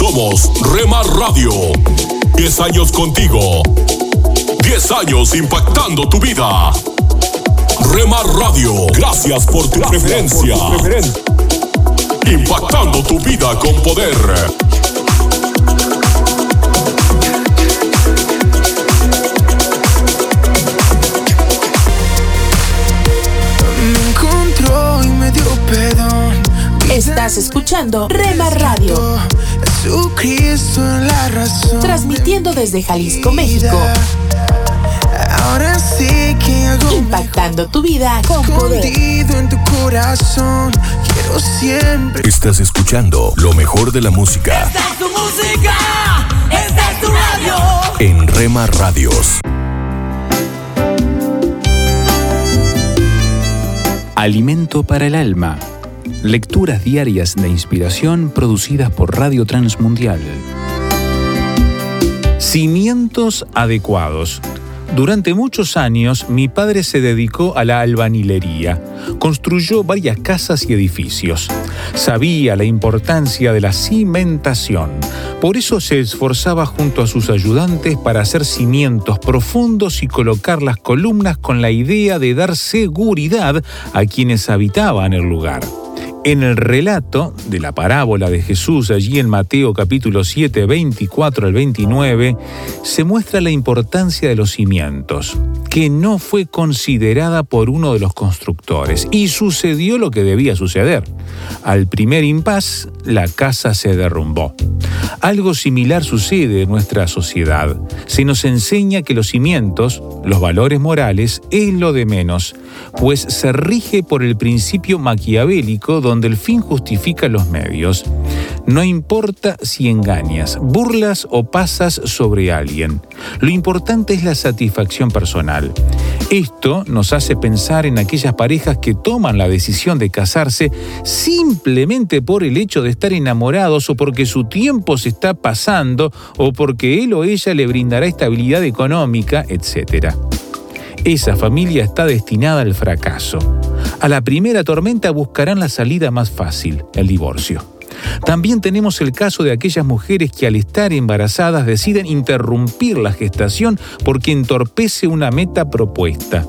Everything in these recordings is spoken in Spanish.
Somos Remar Radio. 10 años contigo. 10 años impactando tu vida. Remar Radio, gracias por tu preferencia. Impactando tu vida con poder. Me encontró y me dio perdón. Estás escuchando Rema Radio. Jesucristo es la razón. Transmitiendo desde Jalisco, México. Ahora sí que hago Impactando tu vida con poder. escondido en tu corazón. Quiero siempre. Estás escuchando lo mejor de la música Esta es tu música, esta es tu radio. en Rema Radios. Alimento para el alma. Lecturas diarias de inspiración producidas por Radio Transmundial. Cimientos adecuados. Durante muchos años mi padre se dedicó a la albañilería. Construyó varias casas y edificios. Sabía la importancia de la cimentación. Por eso se esforzaba junto a sus ayudantes para hacer cimientos profundos y colocar las columnas con la idea de dar seguridad a quienes habitaban el lugar. En el relato de la parábola de Jesús allí en Mateo capítulo 7, 24 al 29, se muestra la importancia de los cimientos, que no fue considerada por uno de los constructores, y sucedió lo que debía suceder. Al primer impas, la casa se derrumbó. Algo similar sucede en nuestra sociedad. Se nos enseña que los cimientos, los valores morales, es lo de menos, pues se rige por el principio maquiavélico donde el fin justifica los medios. No importa si engañas, burlas o pasas sobre alguien. Lo importante es la satisfacción personal. Esto nos hace pensar en aquellas parejas que toman la decisión de casarse simplemente por el hecho de estar enamorados o porque su tiempo se está pasando o porque él o ella le brindará estabilidad económica, etc. Esa familia está destinada al fracaso. A la primera tormenta buscarán la salida más fácil, el divorcio. También tenemos el caso de aquellas mujeres que al estar embarazadas deciden interrumpir la gestación porque entorpece una meta propuesta.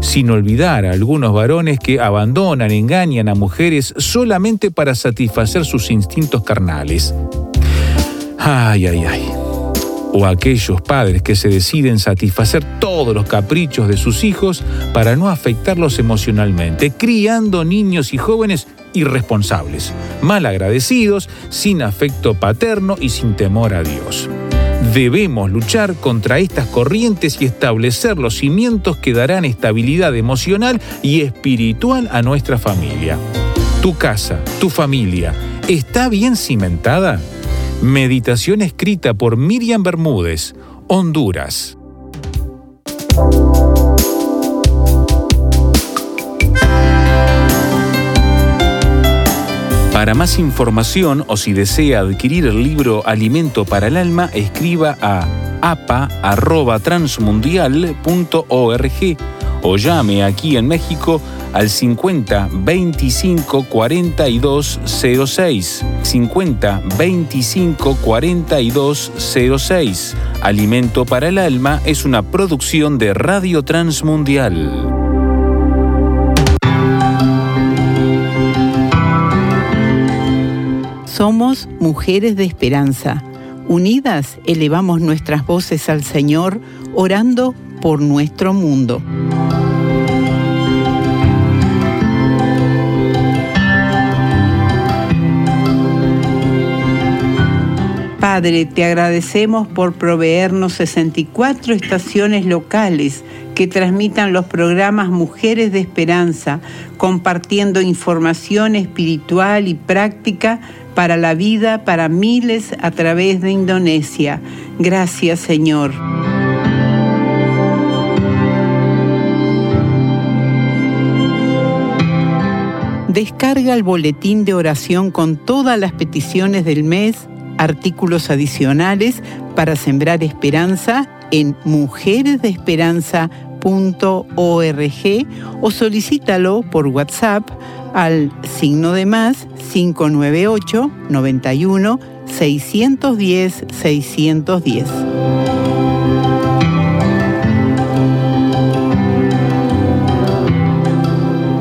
Sin olvidar a algunos varones que abandonan, engañan a mujeres solamente para satisfacer sus instintos carnales. Ay, ay, ay o aquellos padres que se deciden satisfacer todos los caprichos de sus hijos para no afectarlos emocionalmente, criando niños y jóvenes irresponsables, mal agradecidos, sin afecto paterno y sin temor a Dios. Debemos luchar contra estas corrientes y establecer los cimientos que darán estabilidad emocional y espiritual a nuestra familia. Tu casa, tu familia, ¿está bien cimentada? Meditación escrita por Miriam Bermúdez, Honduras. Para más información o si desea adquirir el libro Alimento para el Alma, escriba a apa.transmundial.org o llame aquí en México al 50 25 42 06. 50 25 42 06. Alimento para el Alma es una producción de Radio Transmundial. Somos mujeres de esperanza. Unidas elevamos nuestras voces al Señor, orando por nuestro mundo. Padre, te agradecemos por proveernos 64 estaciones locales que transmitan los programas Mujeres de Esperanza, compartiendo información espiritual y práctica para la vida para miles a través de Indonesia. Gracias, Señor. Descarga el boletín de oración con todas las peticiones del mes, artículos adicionales para sembrar esperanza en mujeresdeesperanza.org o solicítalo por WhatsApp al signo de más 598 91 610-610.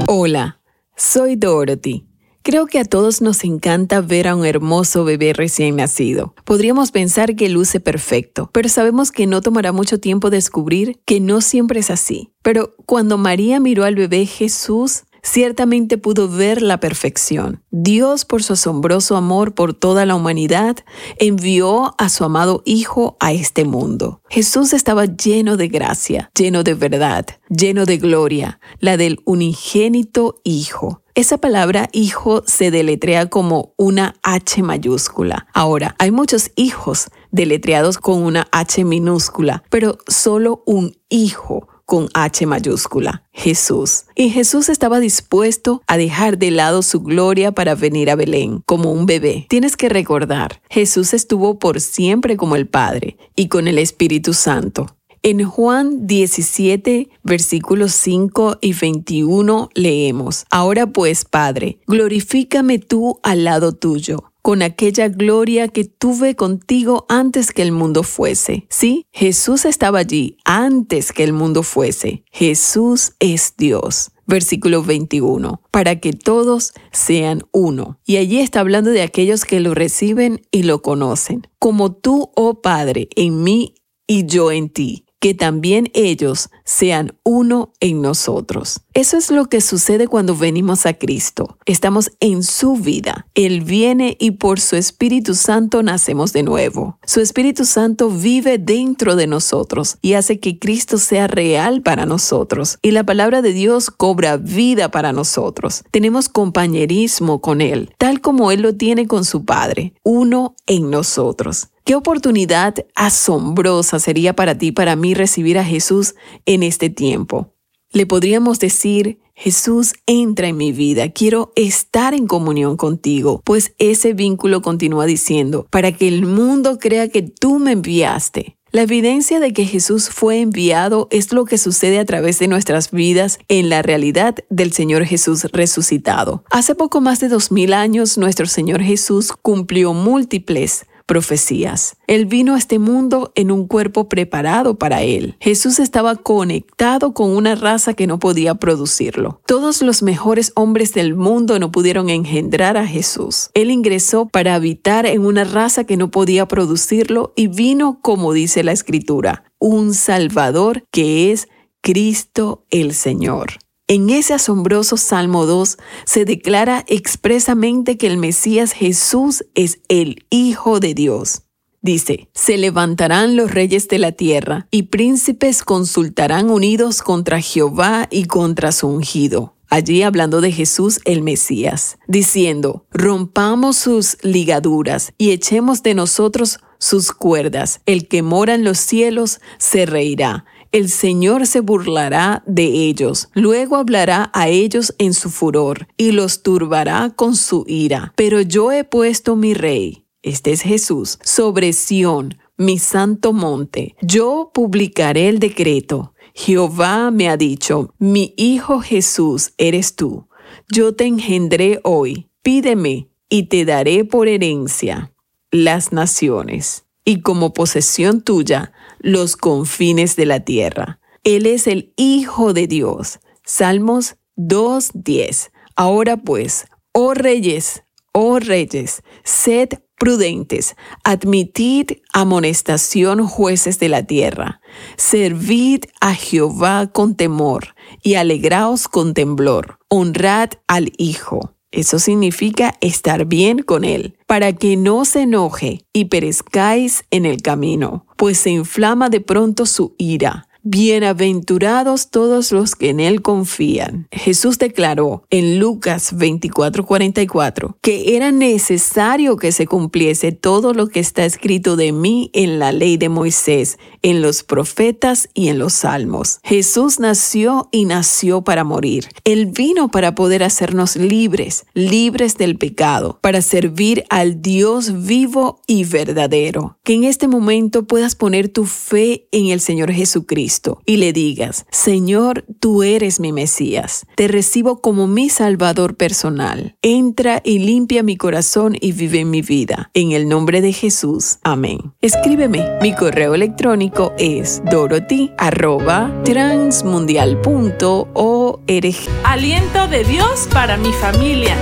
Hola, soy Dorothy. Creo que a todos nos encanta ver a un hermoso bebé recién nacido. Podríamos pensar que luce perfecto, pero sabemos que no tomará mucho tiempo descubrir que no siempre es así. Pero cuando María miró al bebé Jesús, ciertamente pudo ver la perfección. Dios, por su asombroso amor por toda la humanidad, envió a su amado Hijo a este mundo. Jesús estaba lleno de gracia, lleno de verdad, lleno de gloria, la del unigénito Hijo. Esa palabra hijo se deletrea como una H mayúscula. Ahora, hay muchos hijos deletreados con una H minúscula, pero solo un hijo con H mayúscula, Jesús. Y Jesús estaba dispuesto a dejar de lado su gloria para venir a Belén como un bebé. Tienes que recordar, Jesús estuvo por siempre como el Padre y con el Espíritu Santo. En Juan 17, versículos 5 y 21 leemos, Ahora pues, Padre, glorifícame tú al lado tuyo con aquella gloria que tuve contigo antes que el mundo fuese. Sí, Jesús estaba allí antes que el mundo fuese. Jesús es Dios. Versículo 21, para que todos sean uno. Y allí está hablando de aquellos que lo reciben y lo conocen. Como tú, oh Padre, en mí y yo en ti que también ellos sean uno en nosotros. Eso es lo que sucede cuando venimos a Cristo. Estamos en su vida. Él viene y por su Espíritu Santo nacemos de nuevo. Su Espíritu Santo vive dentro de nosotros y hace que Cristo sea real para nosotros. Y la palabra de Dios cobra vida para nosotros. Tenemos compañerismo con Él, tal como Él lo tiene con su Padre, uno en nosotros. Qué oportunidad asombrosa sería para ti, para mí, recibir a Jesús en este tiempo. Le podríamos decir, Jesús, entra en mi vida, quiero estar en comunión contigo, pues ese vínculo continúa diciendo, para que el mundo crea que tú me enviaste. La evidencia de que Jesús fue enviado es lo que sucede a través de nuestras vidas en la realidad del Señor Jesús resucitado. Hace poco más de dos mil años nuestro Señor Jesús cumplió múltiples profecías. Él vino a este mundo en un cuerpo preparado para él. Jesús estaba conectado con una raza que no podía producirlo. Todos los mejores hombres del mundo no pudieron engendrar a Jesús. Él ingresó para habitar en una raza que no podía producirlo y vino, como dice la escritura, un Salvador que es Cristo el Señor. En ese asombroso Salmo 2 se declara expresamente que el Mesías Jesús es el Hijo de Dios. Dice, se levantarán los reyes de la tierra y príncipes consultarán unidos contra Jehová y contra su ungido. Allí hablando de Jesús el Mesías, diciendo, rompamos sus ligaduras y echemos de nosotros sus cuerdas. El que mora en los cielos se reirá el Señor se burlará de ellos, luego hablará a ellos en su furor y los turbará con su ira. Pero yo he puesto mi rey, este es Jesús, sobre Sión, mi santo monte. Yo publicaré el decreto. Jehová me ha dicho, mi hijo Jesús eres tú. Yo te engendré hoy. Pídeme y te daré por herencia las naciones y como posesión tuya los confines de la tierra. Él es el Hijo de Dios. Salmos 2.10. Ahora pues, oh reyes, oh reyes, sed prudentes, admitid amonestación jueces de la tierra, servid a Jehová con temor y alegraos con temblor, honrad al Hijo eso significa estar bien con Él, para que no se enoje y perezcáis en el camino, pues se inflama de pronto su ira. Bienaventurados todos los que en Él confían. Jesús declaró en Lucas 24:44 que era necesario que se cumpliese todo lo que está escrito de mí en la ley de Moisés, en los profetas y en los salmos. Jesús nació y nació para morir. Él vino para poder hacernos libres, libres del pecado, para servir al Dios vivo y verdadero. Que en este momento puedas poner tu fe en el Señor Jesucristo Cristo y le digas, Señor, tú eres mi Mesías, te recibo como mi Salvador personal. Entra y limpia mi corazón y vive en mi vida. En el nombre de Jesús. Amén. Escríbeme. Mi correo electrónico es dorothy@transmundial.org. Aliento de Dios para mi familia.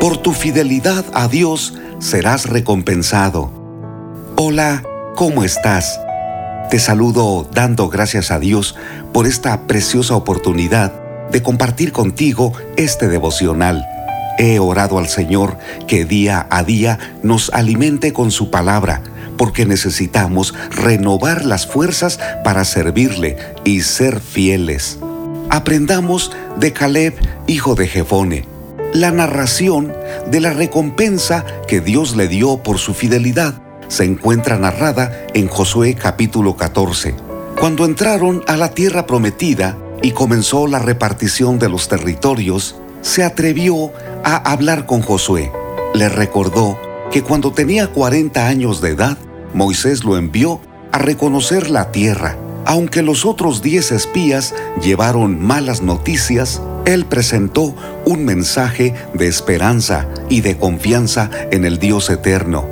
Por tu fidelidad a Dios serás recompensado. Hola, ¿cómo estás? Te saludo dando gracias a Dios por esta preciosa oportunidad de compartir contigo este devocional. He orado al Señor que día a día nos alimente con su palabra, porque necesitamos renovar las fuerzas para servirle y ser fieles. Aprendamos de Caleb, hijo de Jefone la narración de la recompensa que Dios le dio por su fidelidad se encuentra narrada en Josué capítulo 14. Cuando entraron a la tierra prometida y comenzó la repartición de los territorios, se atrevió a hablar con Josué. Le recordó que cuando tenía 40 años de edad, Moisés lo envió a reconocer la tierra. Aunque los otros 10 espías llevaron malas noticias, él presentó un mensaje de esperanza y de confianza en el Dios eterno.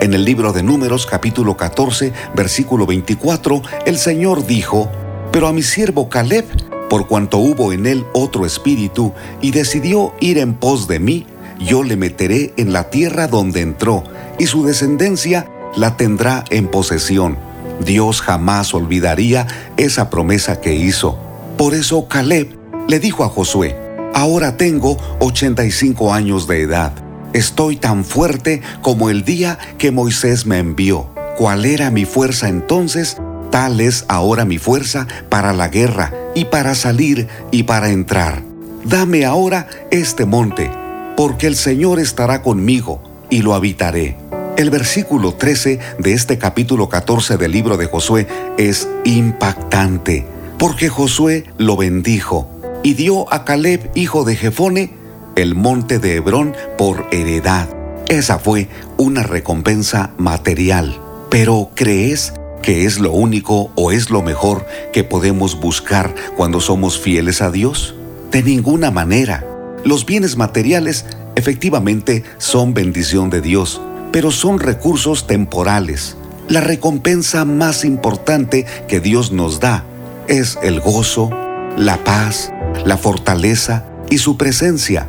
En el libro de Números capítulo 14, versículo 24, el Señor dijo, Pero a mi siervo Caleb, por cuanto hubo en él otro espíritu y decidió ir en pos de mí, yo le meteré en la tierra donde entró, y su descendencia la tendrá en posesión. Dios jamás olvidaría esa promesa que hizo. Por eso Caleb le dijo a Josué, ahora tengo 85 años de edad. Estoy tan fuerte como el día que Moisés me envió. ¿Cuál era mi fuerza entonces? Tal es ahora mi fuerza para la guerra y para salir y para entrar. Dame ahora este monte, porque el Señor estará conmigo y lo habitaré. El versículo 13 de este capítulo 14 del libro de Josué es impactante, porque Josué lo bendijo y dio a Caleb, hijo de Jefone, el monte de Hebrón por heredad. Esa fue una recompensa material. Pero ¿crees que es lo único o es lo mejor que podemos buscar cuando somos fieles a Dios? De ninguna manera. Los bienes materiales efectivamente son bendición de Dios, pero son recursos temporales. La recompensa más importante que Dios nos da es el gozo, la paz, la fortaleza y su presencia.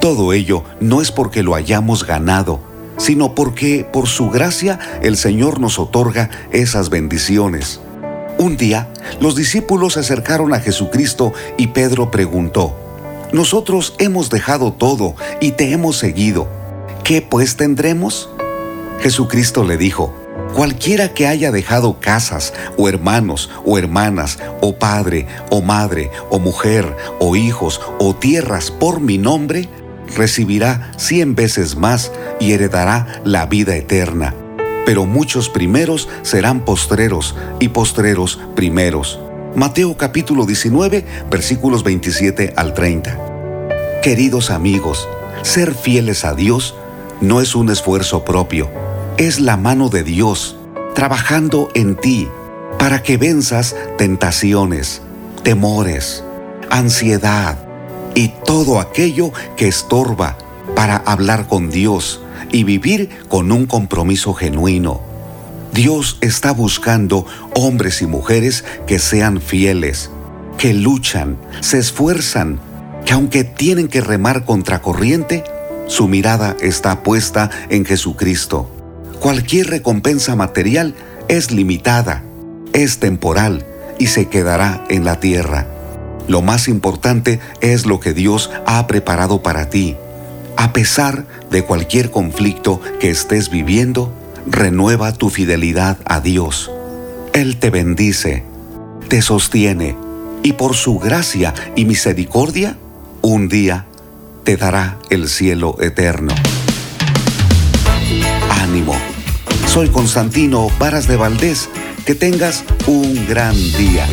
Todo ello no es porque lo hayamos ganado, sino porque por su gracia el Señor nos otorga esas bendiciones. Un día, los discípulos se acercaron a Jesucristo y Pedro preguntó, Nosotros hemos dejado todo y te hemos seguido. ¿Qué pues tendremos? Jesucristo le dijo, Cualquiera que haya dejado casas, o hermanos, o hermanas, o padre, o madre, o mujer, o hijos, o tierras por mi nombre, recibirá cien veces más y heredará la vida eterna. Pero muchos primeros serán postreros y postreros primeros. Mateo capítulo 19 versículos 27 al 30. Queridos amigos, ser fieles a Dios no es un esfuerzo propio es la mano de Dios trabajando en ti para que venzas tentaciones, temores, ansiedad y todo aquello que estorba para hablar con Dios y vivir con un compromiso genuino. Dios está buscando hombres y mujeres que sean fieles, que luchan, se esfuerzan, que aunque tienen que remar contra corriente, su mirada está puesta en Jesucristo Cualquier recompensa material es limitada, es temporal y se quedará en la tierra. Lo más importante es lo que Dios ha preparado para ti. A pesar de cualquier conflicto que estés viviendo, renueva tu fidelidad a Dios. Él te bendice, te sostiene y por su gracia y misericordia, un día te dará el cielo eterno. Ánimo soy Constantino Varas de Valdés. Que tengas un gran día.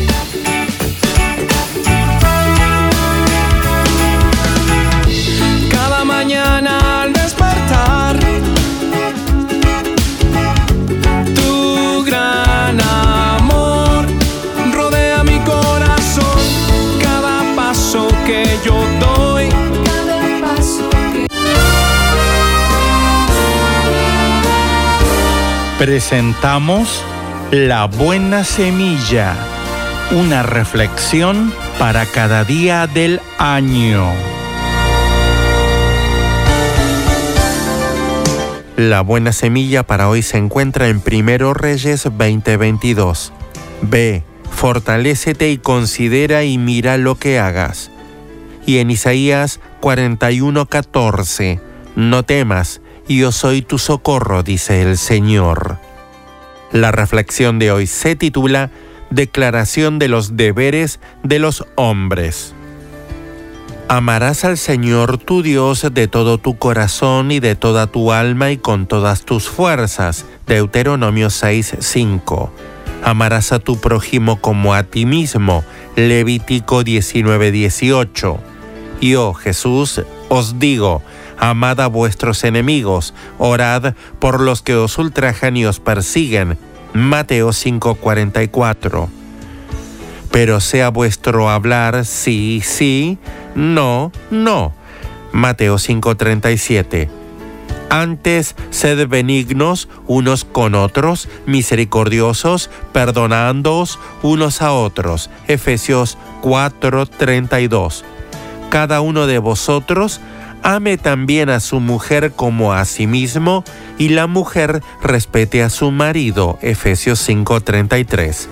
Presentamos La Buena Semilla, una reflexión para cada día del año. La buena semilla para hoy se encuentra en Primero Reyes 2022. Ve, fortalécete y considera y mira lo que hagas. Y en Isaías 41:14, no temas, yo soy tu socorro, dice el Señor. La reflexión de hoy se titula Declaración de los deberes de los hombres. Amarás al Señor tu Dios de todo tu corazón y de toda tu alma y con todas tus fuerzas. Deuteronomio 6:5. Amarás a tu prójimo como a ti mismo. Levítico 19:18. Yo, Jesús, os digo, amad a vuestros enemigos, orad por los que os ultrajan y os persiguen. Mateo 5:44 pero sea vuestro hablar sí, sí, no, no. Mateo 5:37. Antes, sed benignos unos con otros, misericordiosos, perdonándoos unos a otros. Efesios 4:32. Cada uno de vosotros ame también a su mujer como a sí mismo, y la mujer respete a su marido. Efesios 5:33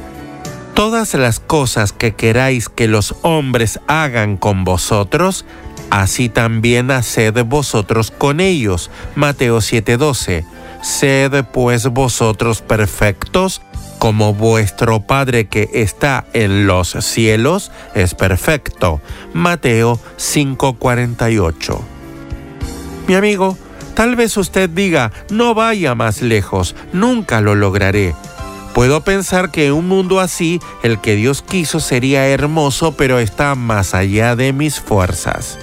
todas las cosas que queráis que los hombres hagan con vosotros, así también haced vosotros con ellos. Mateo 7:12. Sed pues vosotros perfectos, como vuestro Padre que está en los cielos es perfecto. Mateo 5:48. Mi amigo, tal vez usted diga, no vaya más lejos, nunca lo lograré. Puedo pensar que un mundo así, el que Dios quiso, sería hermoso, pero está más allá de mis fuerzas.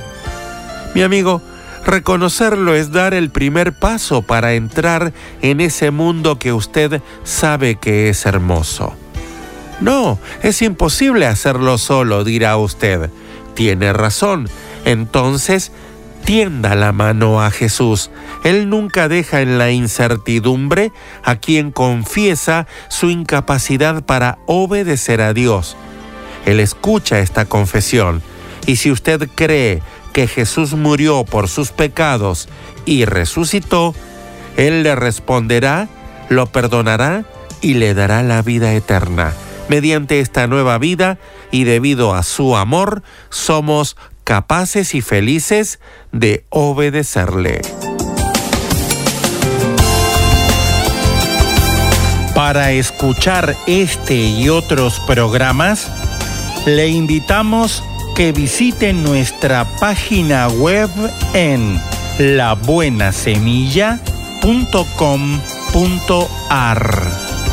Mi amigo, reconocerlo es dar el primer paso para entrar en ese mundo que usted sabe que es hermoso. No, es imposible hacerlo solo, dirá usted. Tiene razón. Entonces, tienda la mano a Jesús. Él nunca deja en la incertidumbre a quien confiesa su incapacidad para obedecer a Dios. Él escucha esta confesión y si usted cree que Jesús murió por sus pecados y resucitó, Él le responderá, lo perdonará y le dará la vida eterna. Mediante esta nueva vida y debido a su amor, somos capaces y felices de obedecerle. Para escuchar este y otros programas, le invitamos que visite nuestra página web en labuenasemilla.com.ar.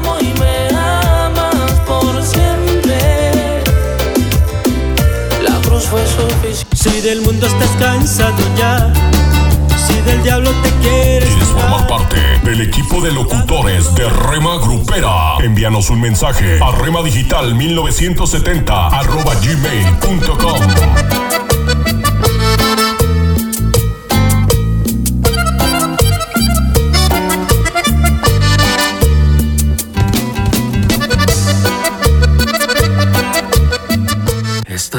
Fue suficiente. Si del mundo estás cansado ya, si del diablo te quieres. ¿Quieres formar parte del equipo de locutores de Rema Grupera? Envíanos un mensaje a remadigital 1970 arroba gmail.com.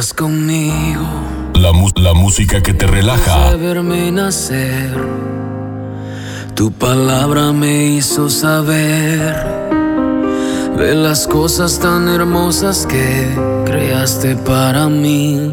Estás conmigo. La, mu- la música que te relaja. De verme nacer, tu palabra me hizo saber de las cosas tan hermosas que creaste para mí.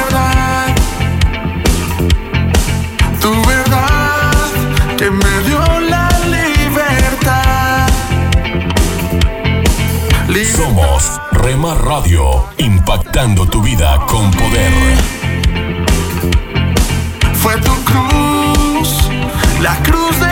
tu verdad que me dio la libertad. Somos Rema Radio, impactando tu vida con poder. Fue tu cruz, la cruz de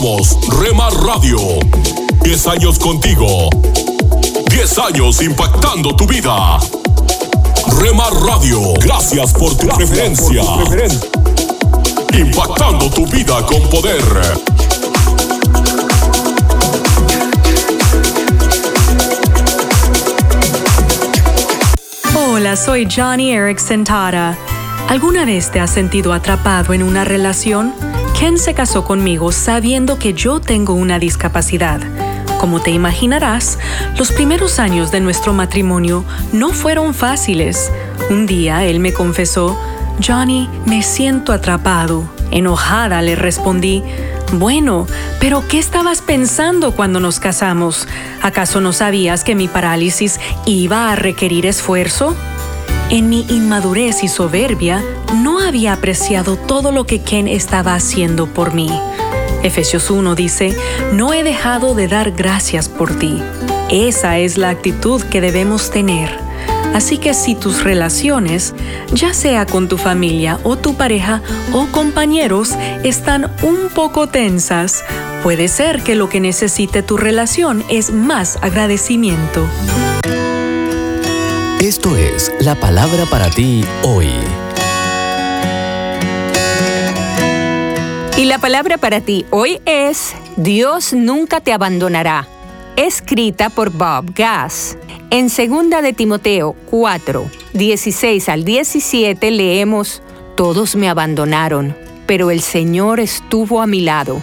Somos Rema Radio. 10 años contigo. 10 años impactando tu vida. Rema Radio, gracias por tu preferencia. Impactando tu vida con poder. Hola, soy Johnny Erickson Tara. ¿Alguna vez te has sentido atrapado en una relación? Ken se casó conmigo sabiendo que yo tengo una discapacidad. Como te imaginarás, los primeros años de nuestro matrimonio no fueron fáciles. Un día él me confesó, Johnny, me siento atrapado. Enojada le respondí, bueno, pero ¿qué estabas pensando cuando nos casamos? ¿Acaso no sabías que mi parálisis iba a requerir esfuerzo? En mi inmadurez y soberbia, no había apreciado todo lo que Ken estaba haciendo por mí. Efesios 1 dice, no he dejado de dar gracias por ti. Esa es la actitud que debemos tener. Así que si tus relaciones, ya sea con tu familia o tu pareja o compañeros, están un poco tensas, puede ser que lo que necesite tu relación es más agradecimiento. Esto es la palabra para ti hoy. Y la palabra para ti hoy es Dios nunca te abandonará, escrita por Bob Gass. En 2 de Timoteo 4, 16 al 17 leemos, Todos me abandonaron, pero el Señor estuvo a mi lado.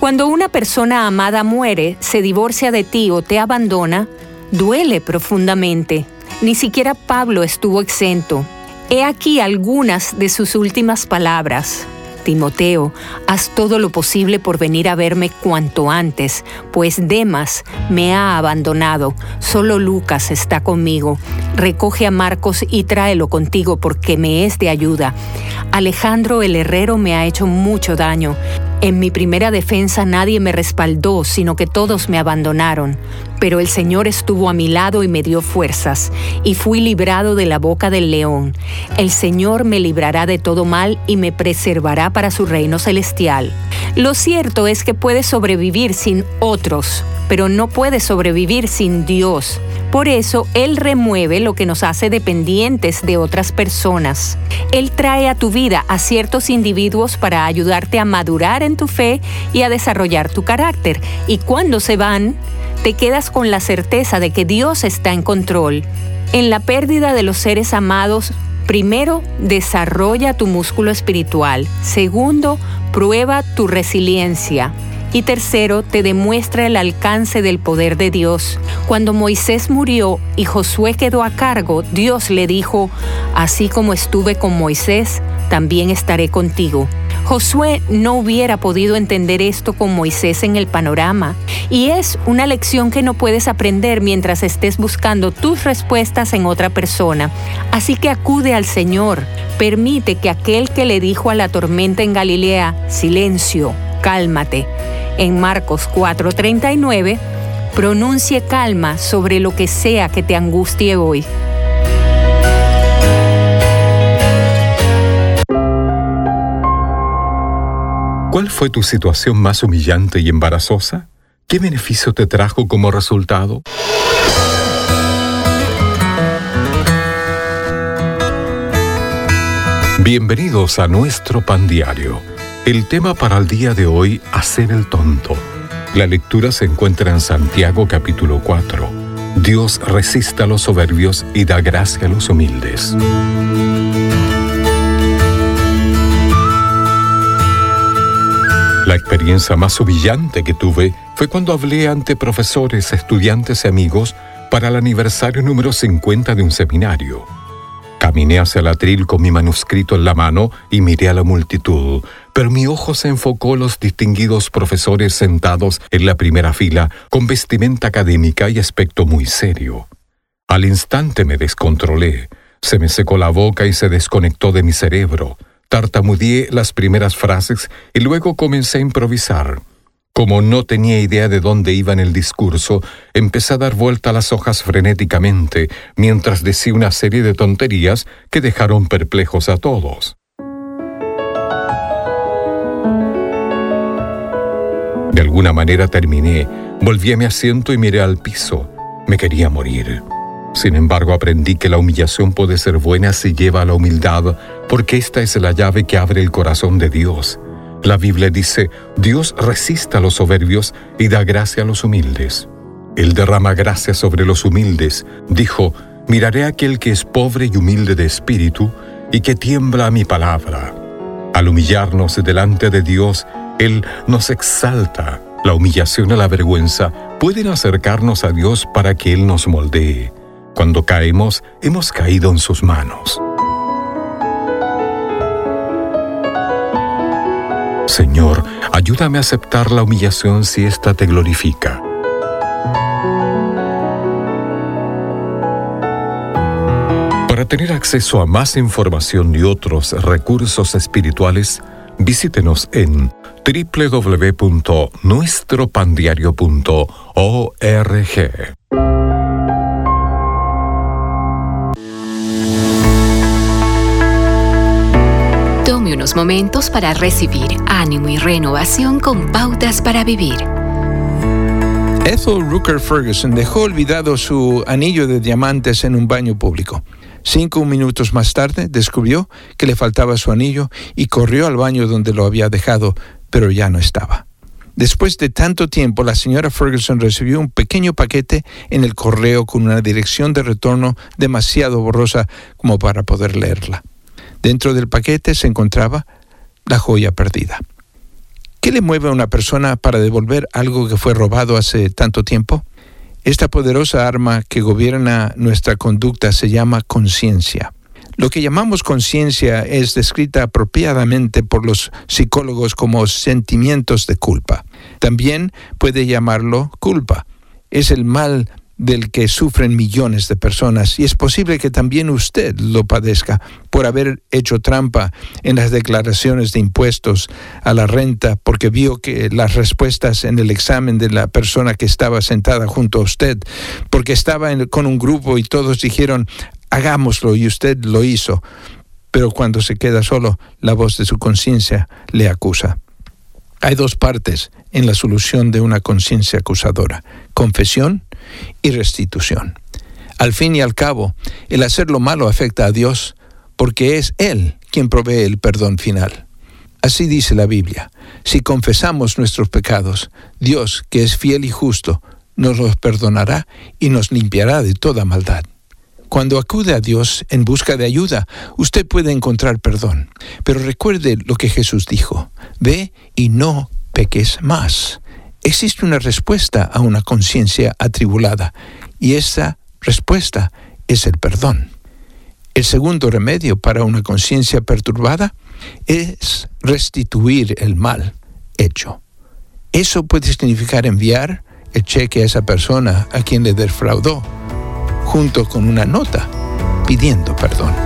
Cuando una persona amada muere, se divorcia de ti o te abandona, duele profundamente. Ni siquiera Pablo estuvo exento. He aquí algunas de sus últimas palabras. Timoteo, haz todo lo posible por venir a verme cuanto antes, pues Demas me ha abandonado, solo Lucas está conmigo. Recoge a Marcos y tráelo contigo porque me es de ayuda. Alejandro el herrero me ha hecho mucho daño. En mi primera defensa nadie me respaldó, sino que todos me abandonaron. Pero el Señor estuvo a mi lado y me dio fuerzas, y fui librado de la boca del león. El Señor me librará de todo mal y me preservará para su reino celestial. Lo cierto es que puedes sobrevivir sin otros, pero no puedes sobrevivir sin Dios. Por eso Él remueve lo que nos hace dependientes de otras personas. Él trae a tu vida a ciertos individuos para ayudarte a madurar tu fe y a desarrollar tu carácter. Y cuando se van, te quedas con la certeza de que Dios está en control. En la pérdida de los seres amados, primero, desarrolla tu músculo espiritual. Segundo, prueba tu resiliencia. Y tercero, te demuestra el alcance del poder de Dios. Cuando Moisés murió y Josué quedó a cargo, Dios le dijo, así como estuve con Moisés, también estaré contigo. Josué no hubiera podido entender esto con Moisés en el panorama, y es una lección que no puedes aprender mientras estés buscando tus respuestas en otra persona. Así que acude al Señor, permite que aquel que le dijo a la tormenta en Galilea, silencio, cálmate, en Marcos 4:39, pronuncie calma sobre lo que sea que te angustie hoy. ¿Cuál fue tu situación más humillante y embarazosa? ¿Qué beneficio te trajo como resultado? Bienvenidos a nuestro pan diario. El tema para el día de hoy, hacer el tonto. La lectura se encuentra en Santiago capítulo 4. Dios resiste a los soberbios y da gracia a los humildes. La experiencia más humillante que tuve fue cuando hablé ante profesores, estudiantes y amigos para el aniversario número 50 de un seminario. Caminé hacia el atril con mi manuscrito en la mano y miré a la multitud, pero mi ojo se enfocó en los distinguidos profesores sentados en la primera fila con vestimenta académica y aspecto muy serio. Al instante me descontrolé, se me secó la boca y se desconectó de mi cerebro. Tartamudeé las primeras frases y luego comencé a improvisar. Como no tenía idea de dónde iba en el discurso, empecé a dar vuelta a las hojas frenéticamente, mientras decía una serie de tonterías que dejaron perplejos a todos. De alguna manera terminé, volví a mi asiento y miré al piso. Me quería morir. Sin embargo, aprendí que la humillación puede ser buena si lleva a la humildad, porque esta es la llave que abre el corazón de Dios. La Biblia dice, Dios resiste a los soberbios y da gracia a los humildes. Él derrama gracia sobre los humildes. Dijo, miraré a aquel que es pobre y humilde de espíritu y que tiembla a mi palabra. Al humillarnos delante de Dios, Él nos exalta. La humillación y la vergüenza pueden acercarnos a Dios para que Él nos moldee. Cuando caemos, hemos caído en sus manos. Señor, ayúdame a aceptar la humillación si ésta te glorifica. Para tener acceso a más información y otros recursos espirituales, visítenos en www.nuestropandiario.org. unos momentos para recibir ánimo y renovación con pautas para vivir. Ethel Rooker Ferguson dejó olvidado su anillo de diamantes en un baño público. Cinco minutos más tarde descubrió que le faltaba su anillo y corrió al baño donde lo había dejado, pero ya no estaba. Después de tanto tiempo, la señora Ferguson recibió un pequeño paquete en el correo con una dirección de retorno demasiado borrosa como para poder leerla. Dentro del paquete se encontraba la joya perdida. ¿Qué le mueve a una persona para devolver algo que fue robado hace tanto tiempo? Esta poderosa arma que gobierna nuestra conducta se llama conciencia. Lo que llamamos conciencia es descrita apropiadamente por los psicólogos como sentimientos de culpa. También puede llamarlo culpa. Es el mal del que sufren millones de personas. Y es posible que también usted lo padezca por haber hecho trampa en las declaraciones de impuestos a la renta porque vio que las respuestas en el examen de la persona que estaba sentada junto a usted, porque estaba con un grupo y todos dijeron hagámoslo y usted lo hizo, pero cuando se queda solo, la voz de su conciencia le acusa. Hay dos partes en la solución de una conciencia acusadora, confesión y restitución. Al fin y al cabo, el hacer lo malo afecta a Dios porque es Él quien provee el perdón final. Así dice la Biblia, si confesamos nuestros pecados, Dios, que es fiel y justo, nos los perdonará y nos limpiará de toda maldad. Cuando acude a Dios en busca de ayuda, usted puede encontrar perdón. Pero recuerde lo que Jesús dijo, ve y no peques más existe una respuesta a una conciencia atribulada y esa respuesta es el perdón. El segundo remedio para una conciencia perturbada es restituir el mal hecho. Eso puede significar enviar el cheque a esa persona a quien le defraudó, junto con una nota pidiendo perdón.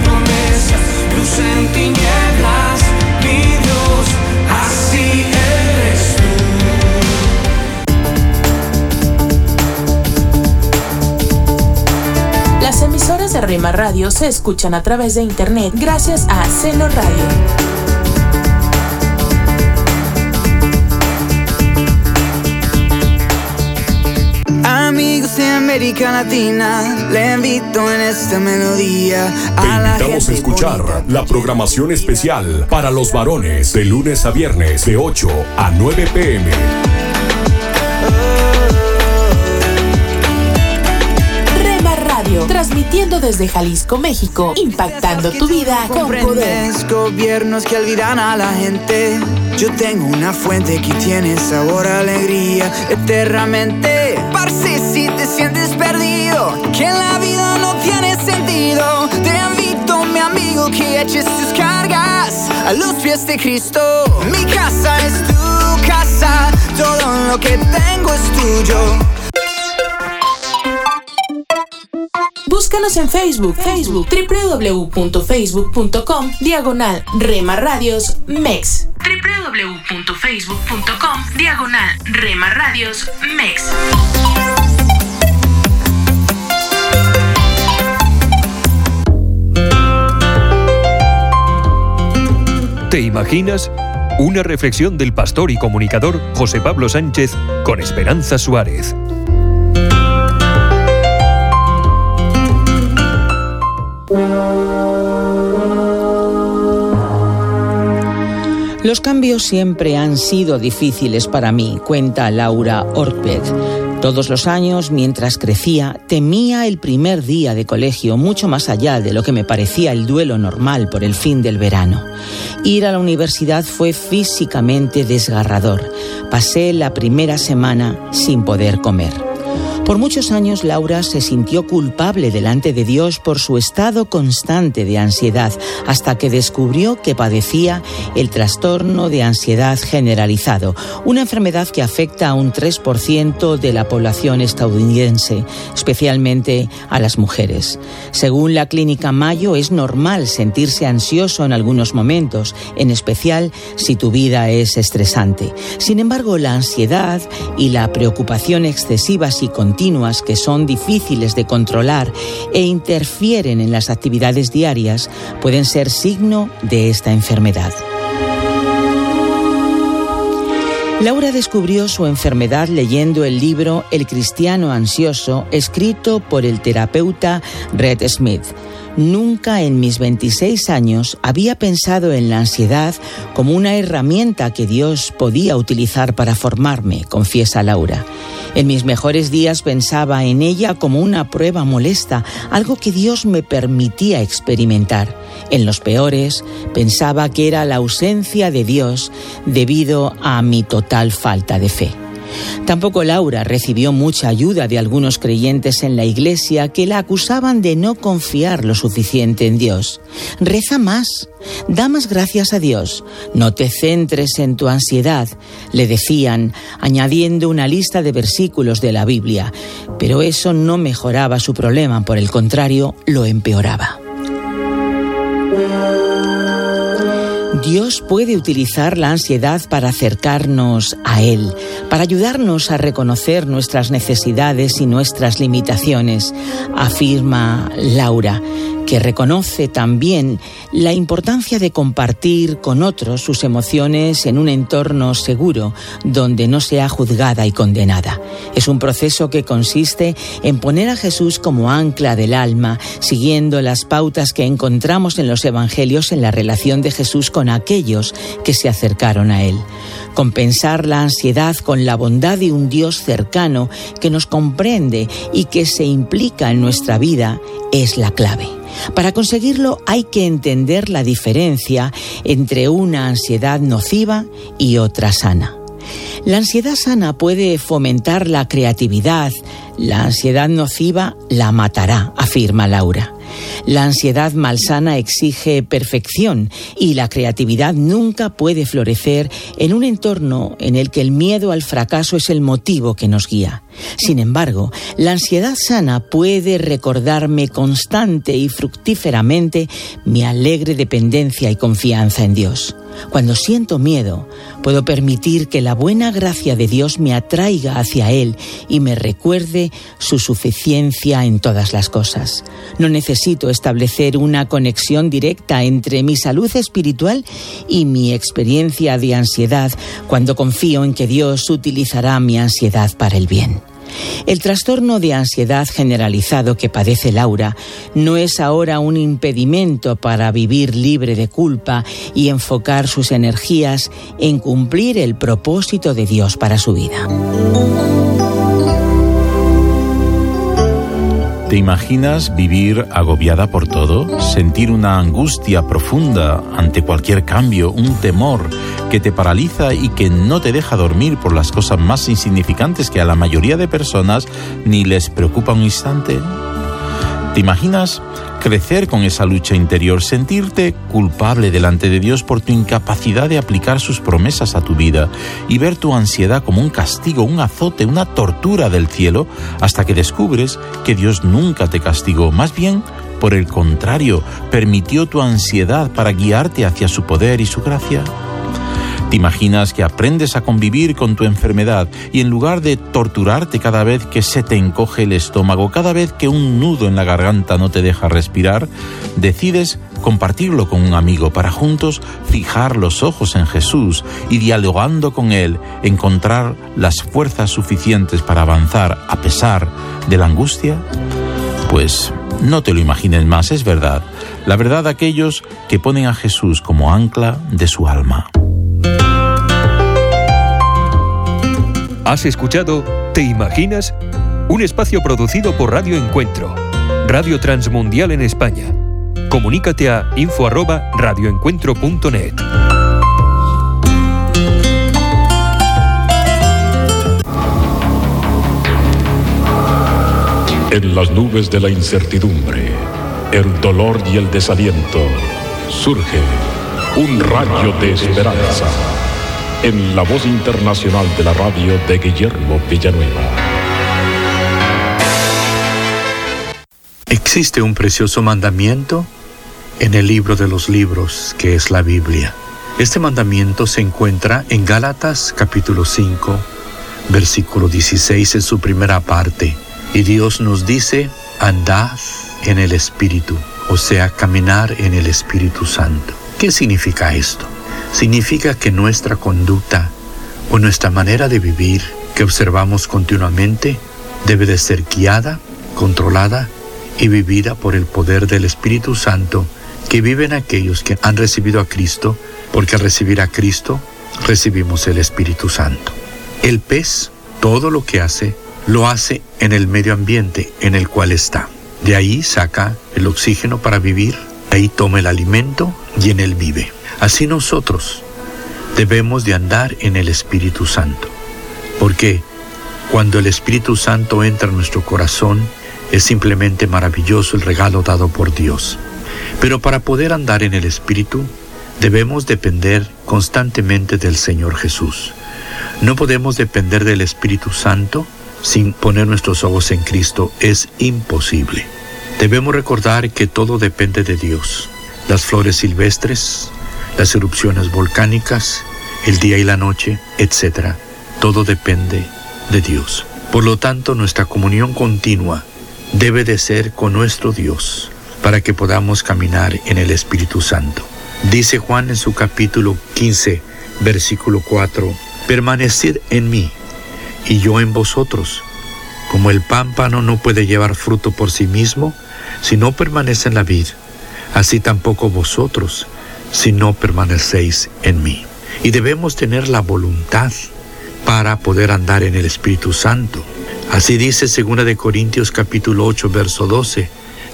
Emisoras de Rima Radio se escuchan a través de internet gracias a Seno Radio. Amigos de América Latina, le invito en esta melodía Te invitamos a escuchar la programación especial para los varones de lunes a viernes de 8 a 9 pm. Transmitiendo desde Jalisco, México, impactando tu vida con poder. gobiernos que olvidan a la gente. Yo tengo una fuente que tiene sabor a alegría eternamente. Parce, si te sientes perdido, que la vida no tiene sentido, te invito, mi amigo, que eches tus cargas a los pies de Cristo. Mi casa es tu casa, todo lo que tengo es tuyo. Búscanos en Facebook, Facebook, www.facebook.com, diagonal Rema Radios MEX. www.facebook.com, diagonal Rema Radios MEX. ¿Te imaginas? Una reflexión del pastor y comunicador José Pablo Sánchez con Esperanza Suárez. Los cambios siempre han sido difíciles para mí, cuenta Laura Orped. Todos los años, mientras crecía, temía el primer día de colegio mucho más allá de lo que me parecía el duelo normal por el fin del verano. Ir a la universidad fue físicamente desgarrador. Pasé la primera semana sin poder comer. Por muchos años Laura se sintió culpable delante de Dios por su estado constante de ansiedad, hasta que descubrió que padecía el trastorno de ansiedad generalizado, una enfermedad que afecta a un 3% de la población estadounidense, especialmente a las mujeres. Según la clínica Mayo, es normal sentirse ansioso en algunos momentos, en especial si tu vida es estresante. Sin embargo, la ansiedad y la preocupación excesivas y continuas que son difíciles de controlar e interfieren en las actividades diarias pueden ser signo de esta enfermedad. Laura descubrió su enfermedad leyendo el libro El cristiano ansioso, escrito por el terapeuta Red Smith. Nunca en mis 26 años había pensado en la ansiedad como una herramienta que Dios podía utilizar para formarme, confiesa Laura. En mis mejores días pensaba en ella como una prueba molesta, algo que Dios me permitía experimentar. En los peores pensaba que era la ausencia de Dios debido a mi total falta de fe. Tampoco Laura recibió mucha ayuda de algunos creyentes en la iglesia que la acusaban de no confiar lo suficiente en Dios. Reza más, da más gracias a Dios, no te centres en tu ansiedad, le decían, añadiendo una lista de versículos de la Biblia, pero eso no mejoraba su problema, por el contrario, lo empeoraba. Dios puede utilizar la ansiedad para acercarnos a Él, para ayudarnos a reconocer nuestras necesidades y nuestras limitaciones, afirma Laura que reconoce también la importancia de compartir con otros sus emociones en un entorno seguro donde no sea juzgada y condenada. Es un proceso que consiste en poner a Jesús como ancla del alma, siguiendo las pautas que encontramos en los Evangelios en la relación de Jesús con aquellos que se acercaron a Él. Compensar la ansiedad con la bondad de un Dios cercano que nos comprende y que se implica en nuestra vida es la clave. Para conseguirlo hay que entender la diferencia entre una ansiedad nociva y otra sana. La ansiedad sana puede fomentar la creatividad, la ansiedad nociva la matará, afirma Laura. La ansiedad malsana exige perfección y la creatividad nunca puede florecer en un entorno en el que el miedo al fracaso es el motivo que nos guía. Sin embargo, la ansiedad sana puede recordarme constante y fructíferamente mi alegre dependencia y confianza en Dios. Cuando siento miedo, puedo permitir que la buena gracia de Dios me atraiga hacia Él y me recuerde su suficiencia en todas las cosas. No necesito establecer una conexión directa entre mi salud espiritual y mi experiencia de ansiedad cuando confío en que Dios utilizará mi ansiedad para el bien. El trastorno de ansiedad generalizado que padece Laura no es ahora un impedimento para vivir libre de culpa y enfocar sus energías en cumplir el propósito de Dios para su vida. ¿Te imaginas vivir agobiada por todo? ¿Sentir una angustia profunda ante cualquier cambio, un temor que te paraliza y que no te deja dormir por las cosas más insignificantes que a la mayoría de personas ni les preocupa un instante? ¿Te imaginas crecer con esa lucha interior, sentirte culpable delante de Dios por tu incapacidad de aplicar sus promesas a tu vida y ver tu ansiedad como un castigo, un azote, una tortura del cielo, hasta que descubres que Dios nunca te castigó, más bien, por el contrario, permitió tu ansiedad para guiarte hacia su poder y su gracia? ¿Te imaginas que aprendes a convivir con tu enfermedad y en lugar de torturarte cada vez que se te encoge el estómago, cada vez que un nudo en la garganta no te deja respirar, decides compartirlo con un amigo para juntos fijar los ojos en Jesús y dialogando con Él encontrar las fuerzas suficientes para avanzar a pesar de la angustia? Pues no te lo imagines más, es verdad. La verdad aquellos que ponen a Jesús como ancla de su alma. Has escuchado ¿Te imaginas? Un espacio producido por Radio Encuentro, Radio Transmundial en España. Comunícate a info@radioencuentro.net. En las nubes de la incertidumbre, el dolor y el desaliento, surge un rayo de esperanza en la voz internacional de la radio de Guillermo Villanueva. Existe un precioso mandamiento en el libro de los libros, que es la Biblia. Este mandamiento se encuentra en Gálatas capítulo 5, versículo 16 en su primera parte. Y Dios nos dice, andad en el Espíritu, o sea, caminar en el Espíritu Santo. ¿Qué significa esto? Significa que nuestra conducta o nuestra manera de vivir que observamos continuamente debe de ser guiada, controlada y vivida por el poder del Espíritu Santo que viven aquellos que han recibido a Cristo, porque al recibir a Cristo recibimos el Espíritu Santo. El pez, todo lo que hace, lo hace en el medio ambiente en el cual está. De ahí saca el oxígeno para vivir, ahí toma el alimento y en él vive. Así nosotros debemos de andar en el Espíritu Santo, porque cuando el Espíritu Santo entra en nuestro corazón, es simplemente maravilloso el regalo dado por Dios. Pero para poder andar en el Espíritu, debemos depender constantemente del Señor Jesús. No podemos depender del Espíritu Santo sin poner nuestros ojos en Cristo. Es imposible. Debemos recordar que todo depende de Dios. Las flores silvestres, las erupciones volcánicas, el día y la noche, etc. Todo depende de Dios. Por lo tanto, nuestra comunión continua debe de ser con nuestro Dios para que podamos caminar en el Espíritu Santo. Dice Juan en su capítulo 15, versículo 4, permaneced en mí y yo en vosotros. Como el pámpano no puede llevar fruto por sí mismo si no permanece en la vid, así tampoco vosotros si no permanecéis en mí. Y debemos tener la voluntad para poder andar en el Espíritu Santo. Así dice 2 de Corintios capítulo 8 verso 12,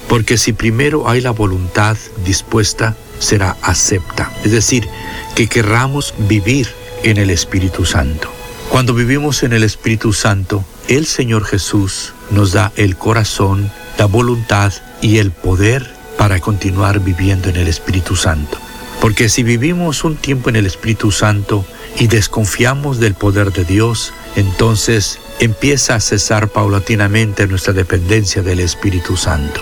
porque si primero hay la voluntad dispuesta, será acepta. Es decir, que querramos vivir en el Espíritu Santo. Cuando vivimos en el Espíritu Santo, el Señor Jesús nos da el corazón, la voluntad y el poder para continuar viviendo en el Espíritu Santo. Porque si vivimos un tiempo en el Espíritu Santo y desconfiamos del poder de Dios, entonces empieza a cesar paulatinamente nuestra dependencia del Espíritu Santo.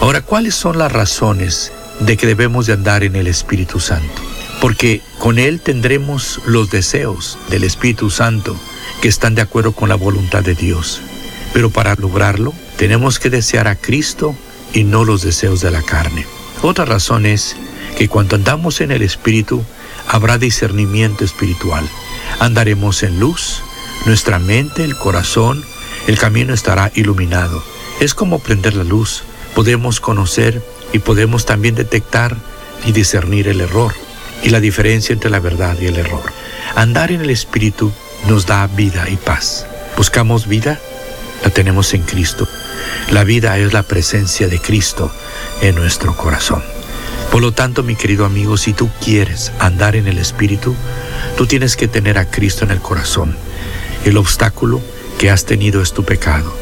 Ahora, ¿cuáles son las razones de que debemos de andar en el Espíritu Santo? Porque con Él tendremos los deseos del Espíritu Santo que están de acuerdo con la voluntad de Dios. Pero para lograrlo, tenemos que desear a Cristo y no los deseos de la carne. Otra razón es que cuando andamos en el Espíritu, habrá discernimiento espiritual. Andaremos en luz, nuestra mente, el corazón, el camino estará iluminado. Es como prender la luz. Podemos conocer y podemos también detectar y discernir el error y la diferencia entre la verdad y el error. Andar en el Espíritu nos da vida y paz. Buscamos vida, la tenemos en Cristo. La vida es la presencia de Cristo en nuestro corazón. Por lo tanto, mi querido amigo, si tú quieres andar en el Espíritu, tú tienes que tener a Cristo en el corazón. El obstáculo que has tenido es tu pecado.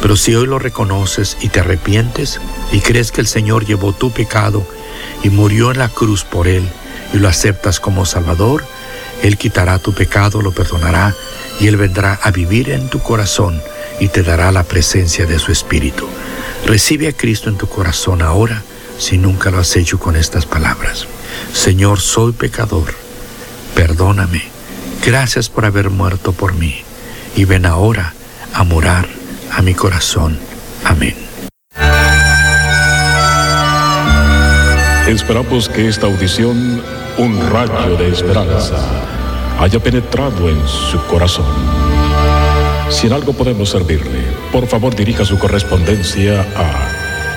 Pero si hoy lo reconoces y te arrepientes y crees que el Señor llevó tu pecado y murió en la cruz por él y lo aceptas como Salvador, Él quitará tu pecado, lo perdonará y Él vendrá a vivir en tu corazón y te dará la presencia de su Espíritu. Recibe a Cristo en tu corazón ahora si nunca lo has hecho con estas palabras. Señor, soy pecador, perdóname, gracias por haber muerto por mí y ven ahora a morar a mi corazón. Amén. Esperamos que esta audición, un rayo de esperanza, haya penetrado en su corazón. Si en algo podemos servirle, por favor dirija su correspondencia a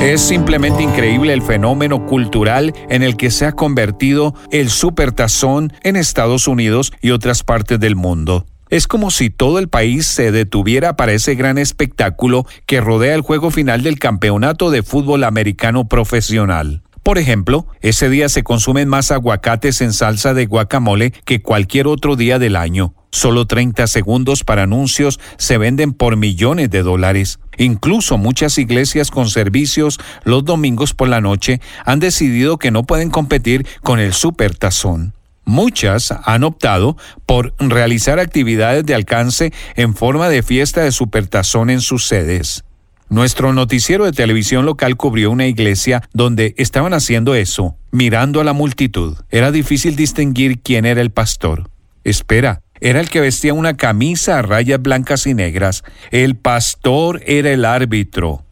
Es simplemente increíble el fenómeno cultural en el que se ha convertido el supertazón en Estados Unidos y otras partes del mundo. Es como si todo el país se detuviera para ese gran espectáculo que rodea el juego final del campeonato de fútbol americano profesional. Por ejemplo, ese día se consumen más aguacates en salsa de guacamole que cualquier otro día del año. Solo 30 segundos para anuncios se venden por millones de dólares. Incluso muchas iglesias con servicios los domingos por la noche han decidido que no pueden competir con el supertazón. Muchas han optado por realizar actividades de alcance en forma de fiesta de supertazón en sus sedes. Nuestro noticiero de televisión local cubrió una iglesia donde estaban haciendo eso, mirando a la multitud. Era difícil distinguir quién era el pastor. Espera, era el que vestía una camisa a rayas blancas y negras. El pastor era el árbitro.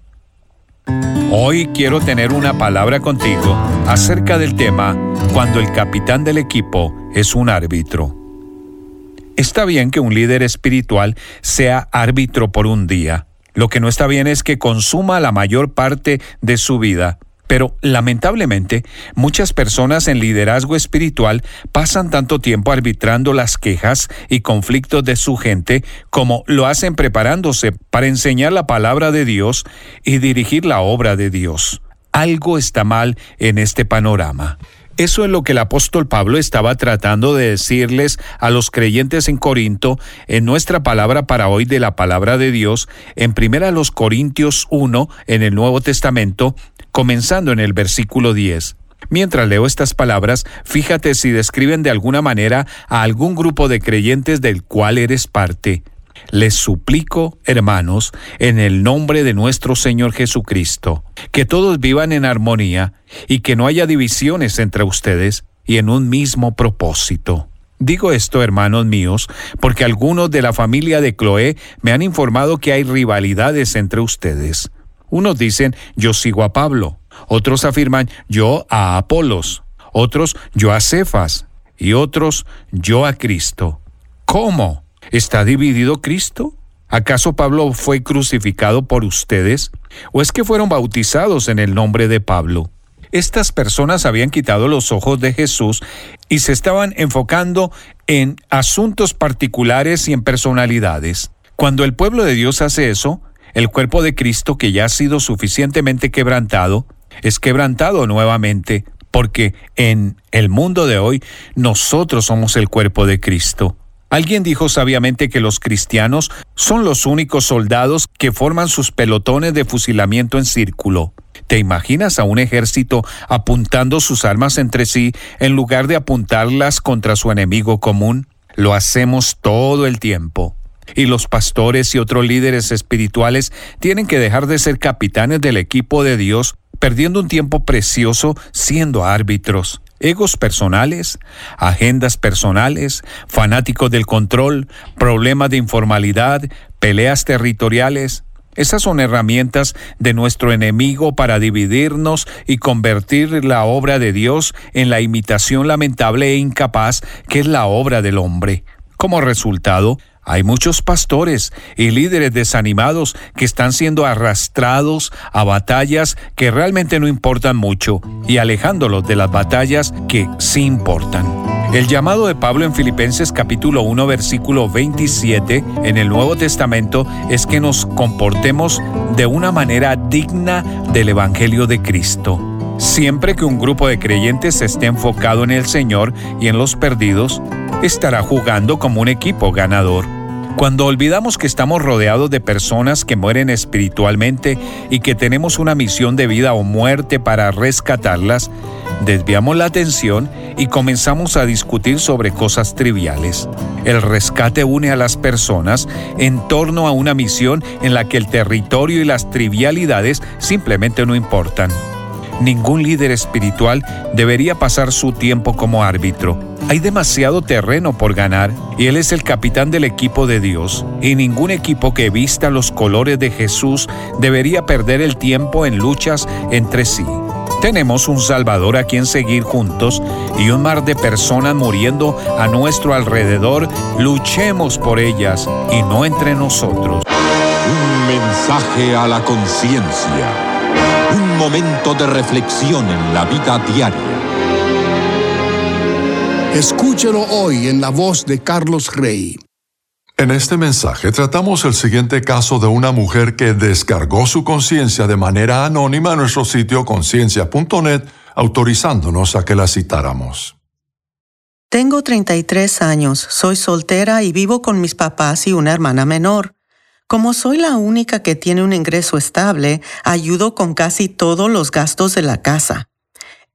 Hoy quiero tener una palabra contigo acerca del tema cuando el capitán del equipo es un árbitro. Está bien que un líder espiritual sea árbitro por un día. Lo que no está bien es que consuma la mayor parte de su vida pero lamentablemente, muchas personas en liderazgo espiritual pasan tanto tiempo arbitrando las quejas y conflictos de su gente como lo hacen preparándose para enseñar la palabra de Dios y dirigir la obra de Dios. Algo está mal en este panorama. Eso es lo que el apóstol Pablo estaba tratando de decirles a los creyentes en Corinto en nuestra palabra para hoy de la palabra de Dios en primera los Corintios 1 en el Nuevo Testamento, comenzando en el versículo 10. Mientras leo estas palabras, fíjate si describen de alguna manera a algún grupo de creyentes del cual eres parte. Les suplico, hermanos, en el nombre de nuestro Señor Jesucristo, que todos vivan en armonía y que no haya divisiones entre ustedes y en un mismo propósito. Digo esto, hermanos míos, porque algunos de la familia de Cloé me han informado que hay rivalidades entre ustedes. Unos dicen, yo sigo a Pablo, otros afirman, yo a Apolos, otros, yo a Cefas, y otros, yo a Cristo. ¿Cómo? ¿Está dividido Cristo? ¿Acaso Pablo fue crucificado por ustedes? ¿O es que fueron bautizados en el nombre de Pablo? Estas personas habían quitado los ojos de Jesús y se estaban enfocando en asuntos particulares y en personalidades. Cuando el pueblo de Dios hace eso, el cuerpo de Cristo que ya ha sido suficientemente quebrantado, es quebrantado nuevamente, porque en el mundo de hoy nosotros somos el cuerpo de Cristo. Alguien dijo sabiamente que los cristianos son los únicos soldados que forman sus pelotones de fusilamiento en círculo. ¿Te imaginas a un ejército apuntando sus armas entre sí en lugar de apuntarlas contra su enemigo común? Lo hacemos todo el tiempo. Y los pastores y otros líderes espirituales tienen que dejar de ser capitanes del equipo de Dios, perdiendo un tiempo precioso siendo árbitros egos personales, agendas personales, fanáticos del control, problemas de informalidad, peleas territoriales. Esas son herramientas de nuestro enemigo para dividirnos y convertir la obra de Dios en la imitación lamentable e incapaz que es la obra del hombre. Como resultado, hay muchos pastores y líderes desanimados que están siendo arrastrados a batallas que realmente no importan mucho y alejándolos de las batallas que sí importan. El llamado de Pablo en Filipenses capítulo 1 versículo 27 en el Nuevo Testamento es que nos comportemos de una manera digna del Evangelio de Cristo. Siempre que un grupo de creyentes esté enfocado en el Señor y en los perdidos, estará jugando como un equipo ganador. Cuando olvidamos que estamos rodeados de personas que mueren espiritualmente y que tenemos una misión de vida o muerte para rescatarlas, desviamos la atención y comenzamos a discutir sobre cosas triviales. El rescate une a las personas en torno a una misión en la que el territorio y las trivialidades simplemente no importan. Ningún líder espiritual debería pasar su tiempo como árbitro. Hay demasiado terreno por ganar y Él es el capitán del equipo de Dios. Y ningún equipo que vista los colores de Jesús debería perder el tiempo en luchas entre sí. Tenemos un Salvador a quien seguir juntos y un mar de personas muriendo a nuestro alrededor. Luchemos por ellas y no entre nosotros. Un mensaje a la conciencia. Un momento de reflexión en la vida diaria. Escúchelo hoy en la voz de Carlos Rey. En este mensaje tratamos el siguiente caso de una mujer que descargó su conciencia de manera anónima en nuestro sitio conciencia.net, autorizándonos a que la citáramos. Tengo 33 años, soy soltera y vivo con mis papás y una hermana menor. Como soy la única que tiene un ingreso estable, ayudo con casi todos los gastos de la casa.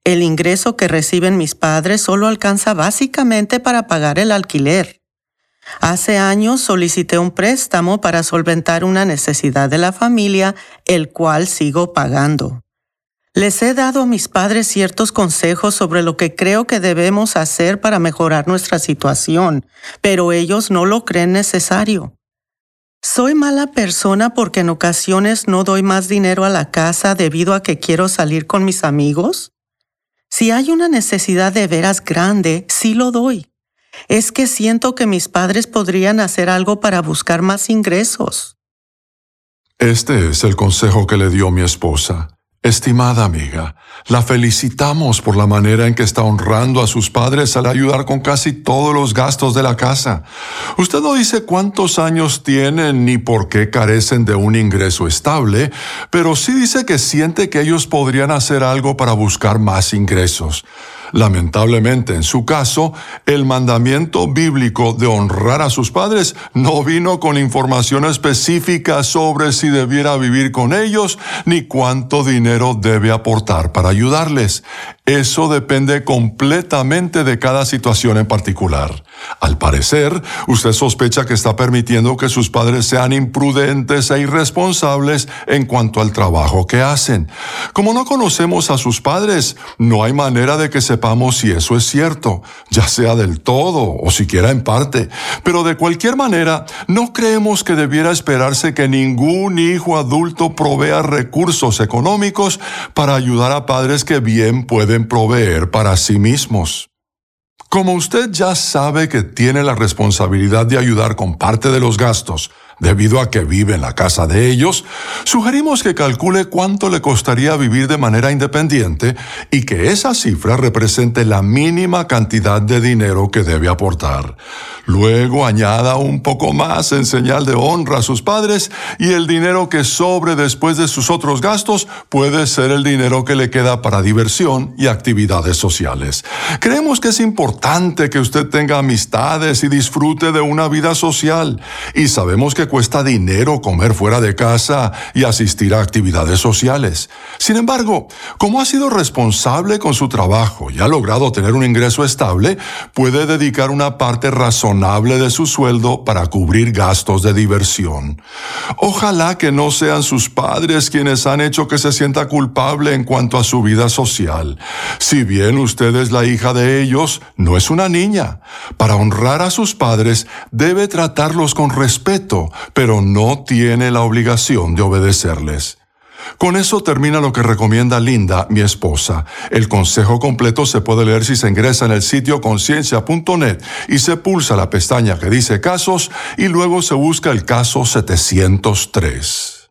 El ingreso que reciben mis padres solo alcanza básicamente para pagar el alquiler. Hace años solicité un préstamo para solventar una necesidad de la familia, el cual sigo pagando. Les he dado a mis padres ciertos consejos sobre lo que creo que debemos hacer para mejorar nuestra situación, pero ellos no lo creen necesario. ¿Soy mala persona porque en ocasiones no doy más dinero a la casa debido a que quiero salir con mis amigos? Si hay una necesidad de veras grande, sí lo doy es que siento que mis padres podrían hacer algo para buscar más ingresos. Este es el consejo que le dio mi esposa. Estimada amiga, la felicitamos por la manera en que está honrando a sus padres al ayudar con casi todos los gastos de la casa. Usted no dice cuántos años tienen ni por qué carecen de un ingreso estable, pero sí dice que siente que ellos podrían hacer algo para buscar más ingresos. Lamentablemente, en su caso, el mandamiento bíblico de honrar a sus padres no vino con información específica sobre si debiera vivir con ellos ni cuánto dinero debe aportar para ayudarles. Eso depende completamente de cada situación en particular. Al parecer, usted sospecha que está permitiendo que sus padres sean imprudentes e irresponsables en cuanto al trabajo que hacen. Como no conocemos a sus padres, no hay manera de que sepamos si eso es cierto, ya sea del todo o siquiera en parte. Pero de cualquier manera, no creemos que debiera esperarse que ningún hijo adulto provea recursos económicos para ayudar a padres que bien pueden proveer para sí mismos. Como usted ya sabe que tiene la responsabilidad de ayudar con parte de los gastos, debido a que vive en la casa de ellos, sugerimos que calcule cuánto le costaría vivir de manera independiente y que esa cifra represente la mínima cantidad de dinero que debe aportar. Luego añada un poco más en señal de honra a sus padres y el dinero que sobre después de sus otros gastos puede ser el dinero que le queda para diversión y actividades sociales. Creemos que es importante que usted tenga amistades y disfrute de una vida social y sabemos que cuesta dinero comer fuera de casa y asistir a actividades sociales. Sin embargo, como ha sido responsable con su trabajo y ha logrado tener un ingreso estable, puede dedicar una parte razonable de su sueldo para cubrir gastos de diversión. Ojalá que no sean sus padres quienes han hecho que se sienta culpable en cuanto a su vida social. Si bien usted es la hija de ellos, no es una niña. Para honrar a sus padres debe tratarlos con respeto, pero no tiene la obligación de obedecerles. Con eso termina lo que recomienda Linda, mi esposa. El consejo completo se puede leer si se ingresa en el sitio conciencia.net y se pulsa la pestaña que dice casos y luego se busca el caso 703.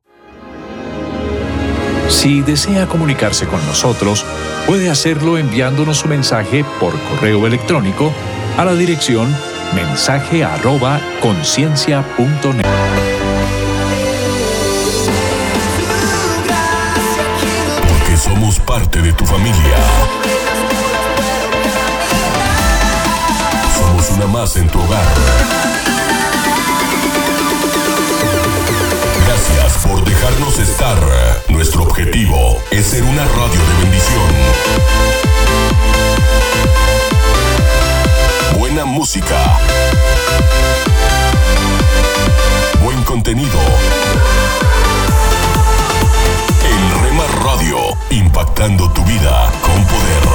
Si desea comunicarse con nosotros, puede hacerlo enviándonos un mensaje por correo electrónico a la dirección mensaje@conciencia.net. somos parte de tu familia. Somos una más en tu hogar. Gracias por dejarnos estar. Nuestro objetivo es ser una radio de bendición. Buena música. Buen contenido. El Rema Radio, impactando tu vida con poder.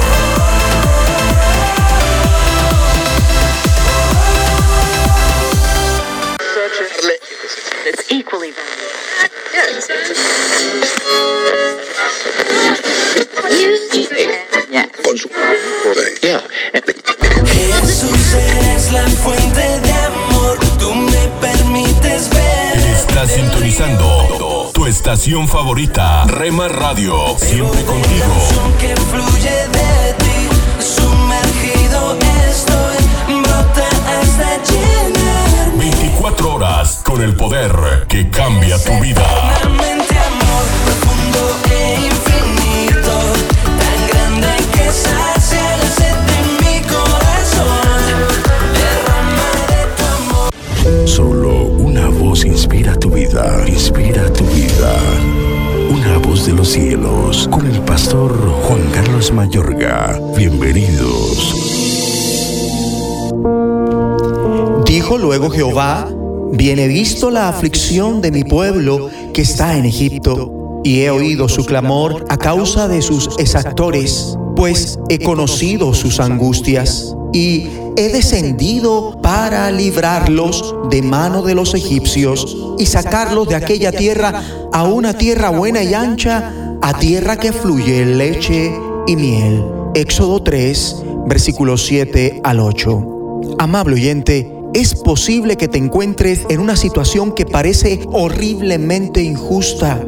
Estación favorita, Rema Radio, siempre contigo. Que fluye de ti, sumergido estoy, brota hasta llenar. 24 horas con el poder que cambia tu vida. Amor, profundo e infinito, tan grande que sacia la sed de mi corazón. Derrama de tu amor. Solo una voz inspira inspira tu vida. Una voz de los cielos, con el pastor Juan Carlos Mayorga. Bienvenidos. Dijo luego Jehová, bien visto la aflicción de mi pueblo que está en Egipto, y he oído su clamor a causa de sus exactores, pues he conocido sus angustias, y he descendido para librarlos de mano de los egipcios, y sacarlos de aquella tierra a una tierra buena y ancha, a tierra que fluye leche y miel. Éxodo 3, versículos 7 al 8. Amable oyente, es posible que te encuentres en una situación que parece horriblemente injusta,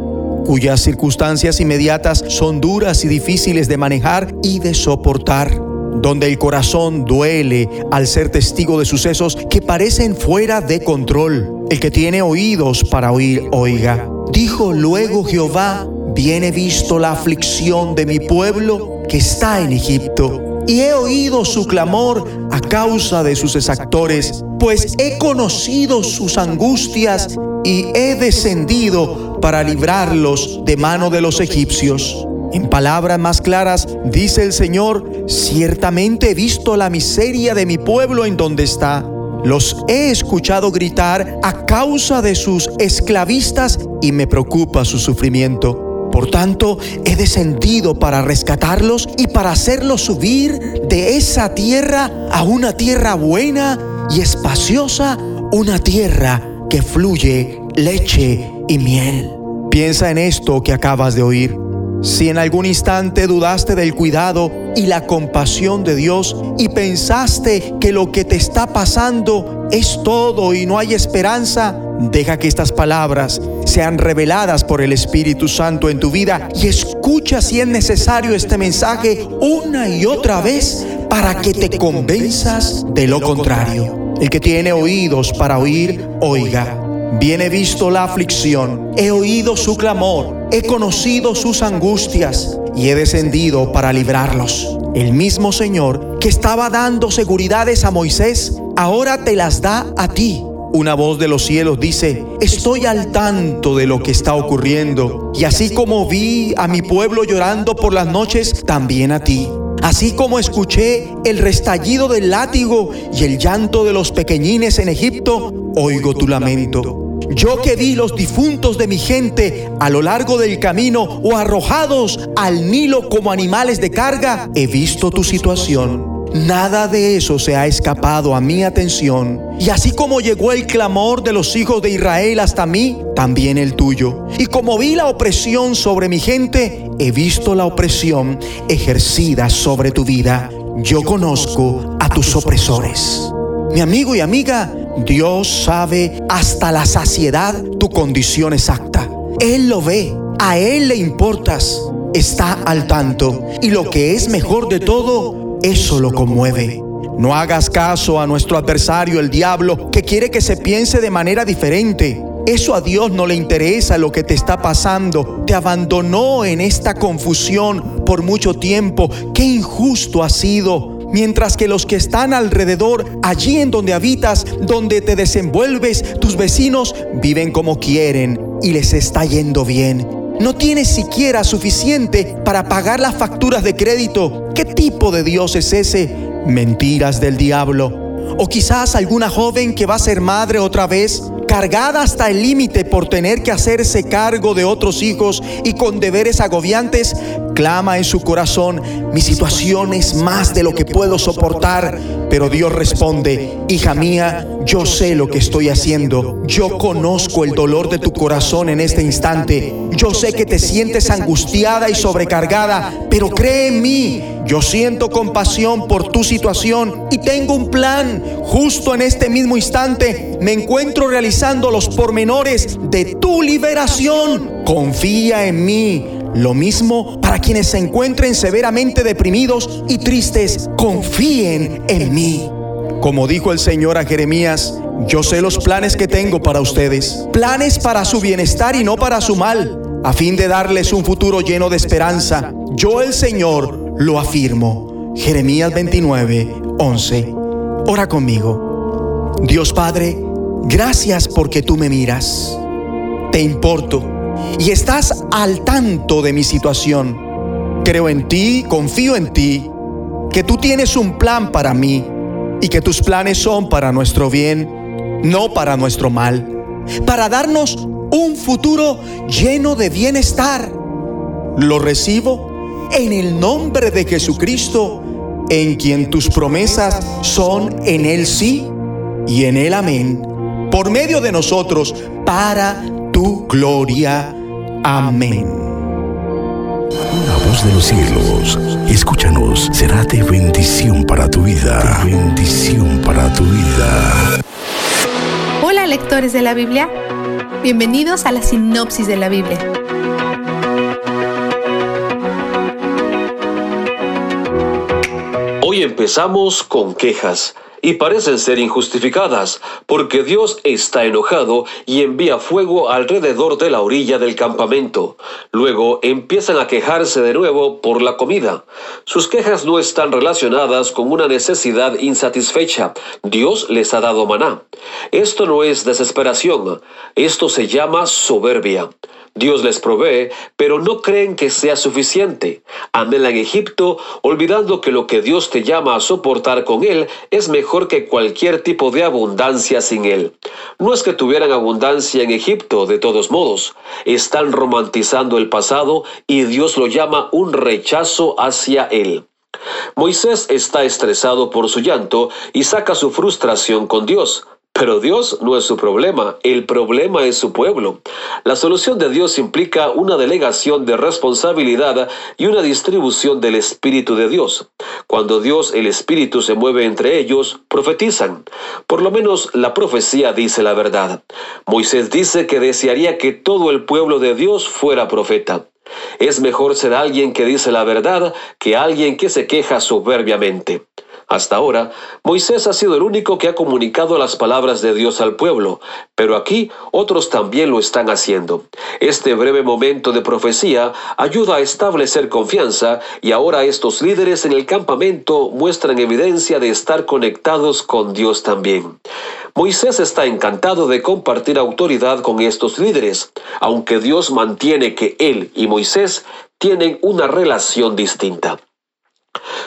cuyas circunstancias inmediatas son duras y difíciles de manejar y de soportar, donde el corazón duele al ser testigo de sucesos que parecen fuera de control. El que tiene oídos para oír, oiga. Dijo luego Jehová, bien he visto la aflicción de mi pueblo que está en Egipto y he oído su clamor a causa de sus exactores, pues he conocido sus angustias y he descendido para librarlos de mano de los egipcios. En palabras más claras, dice el Señor, ciertamente he visto la miseria de mi pueblo en donde está. Los he escuchado gritar a causa de sus esclavistas y me preocupa su sufrimiento. Por tanto, he descendido para rescatarlos y para hacerlos subir de esa tierra a una tierra buena y espaciosa, una tierra que fluye leche y miel. Piensa en esto que acabas de oír. Si en algún instante dudaste del cuidado y la compasión de Dios y pensaste que lo que te está pasando es todo y no hay esperanza, deja que estas palabras sean reveladas por el Espíritu Santo en tu vida y escucha si es necesario este mensaje una y otra vez para que te convenzas de lo contrario. El que tiene oídos para oír, oiga. Bien he visto la aflicción, he oído su clamor, he conocido sus angustias y he descendido para librarlos. El mismo Señor que estaba dando seguridades a Moisés, ahora te las da a ti. Una voz de los cielos dice, estoy al tanto de lo que está ocurriendo. Y así como vi a mi pueblo llorando por las noches, también a ti. Así como escuché el restallido del látigo y el llanto de los pequeñines en Egipto, oigo tu lamento. Yo que vi los difuntos de mi gente a lo largo del camino o arrojados al Nilo como animales de carga, he visto tu situación. Nada de eso se ha escapado a mi atención. Y así como llegó el clamor de los hijos de Israel hasta mí, también el tuyo. Y como vi la opresión sobre mi gente, he visto la opresión ejercida sobre tu vida. Yo conozco a tus opresores. Mi amigo y amiga, Dios sabe hasta la saciedad tu condición exacta. Él lo ve, a Él le importas, está al tanto. Y lo que es mejor de todo, eso lo conmueve. No hagas caso a nuestro adversario, el diablo, que quiere que se piense de manera diferente. Eso a Dios no le interesa lo que te está pasando. Te abandonó en esta confusión por mucho tiempo. Qué injusto ha sido. Mientras que los que están alrededor, allí en donde habitas, donde te desenvuelves, tus vecinos viven como quieren y les está yendo bien. No tienes siquiera suficiente para pagar las facturas de crédito. ¿Qué tipo de Dios es ese? Mentiras del diablo. O quizás alguna joven que va a ser madre otra vez, cargada hasta el límite por tener que hacerse cargo de otros hijos y con deberes agobiantes, clama en su corazón, mi situación es más de lo que puedo soportar. Pero Dios responde, hija mía, yo sé lo que estoy haciendo. Yo conozco el dolor de tu corazón en este instante. Yo sé que te sientes angustiada y sobrecargada, pero cree en mí. Yo siento compasión por tu situación y tengo un plan. Justo en este mismo instante me encuentro realizando los pormenores de tu liberación. Confía en mí. Lo mismo para quienes se encuentren severamente deprimidos y tristes, confíen en mí. Como dijo el Señor a Jeremías, yo sé los planes que tengo para ustedes, planes para su bienestar y no para su mal, a fin de darles un futuro lleno de esperanza. Yo el Señor lo afirmo. Jeremías 29, 11. Ora conmigo. Dios Padre, gracias porque tú me miras. Te importo y estás al tanto de mi situación. Creo en ti, confío en ti, que tú tienes un plan para mí y que tus planes son para nuestro bien, no para nuestro mal, para darnos un futuro lleno de bienestar. Lo recibo en el nombre de Jesucristo, en quien tus promesas son en Él sí y en Él amén, por medio de nosotros, para tu gloria. Amén. La voz de los cielos, escúchanos, será de bendición para tu vida. De bendición para tu vida. Hola lectores de la Biblia, bienvenidos a la sinopsis de la Biblia. Hoy empezamos con quejas y parecen ser injustificadas, porque Dios está enojado y envía fuego alrededor de la orilla del campamento. Luego empiezan a quejarse de nuevo por la comida. Sus quejas no están relacionadas con una necesidad insatisfecha. Dios les ha dado maná. Esto no es desesperación, esto se llama soberbia. Dios les provee, pero no creen que sea suficiente. Anhelan Egipto, olvidando que lo que Dios te llama a soportar con Él es mejor que cualquier tipo de abundancia sin Él. No es que tuvieran abundancia en Egipto, de todos modos. Están romantizando el pasado y Dios lo llama un rechazo hacia Él. Moisés está estresado por su llanto y saca su frustración con Dios. Pero Dios no es su problema, el problema es su pueblo. La solución de Dios implica una delegación de responsabilidad y una distribución del Espíritu de Dios. Cuando Dios, el Espíritu, se mueve entre ellos, profetizan. Por lo menos la profecía dice la verdad. Moisés dice que desearía que todo el pueblo de Dios fuera profeta. Es mejor ser alguien que dice la verdad que alguien que se queja soberbiamente. Hasta ahora, Moisés ha sido el único que ha comunicado las palabras de Dios al pueblo, pero aquí otros también lo están haciendo. Este breve momento de profecía ayuda a establecer confianza y ahora estos líderes en el campamento muestran evidencia de estar conectados con Dios también. Moisés está encantado de compartir autoridad con estos líderes, aunque Dios mantiene que él y Moisés tienen una relación distinta.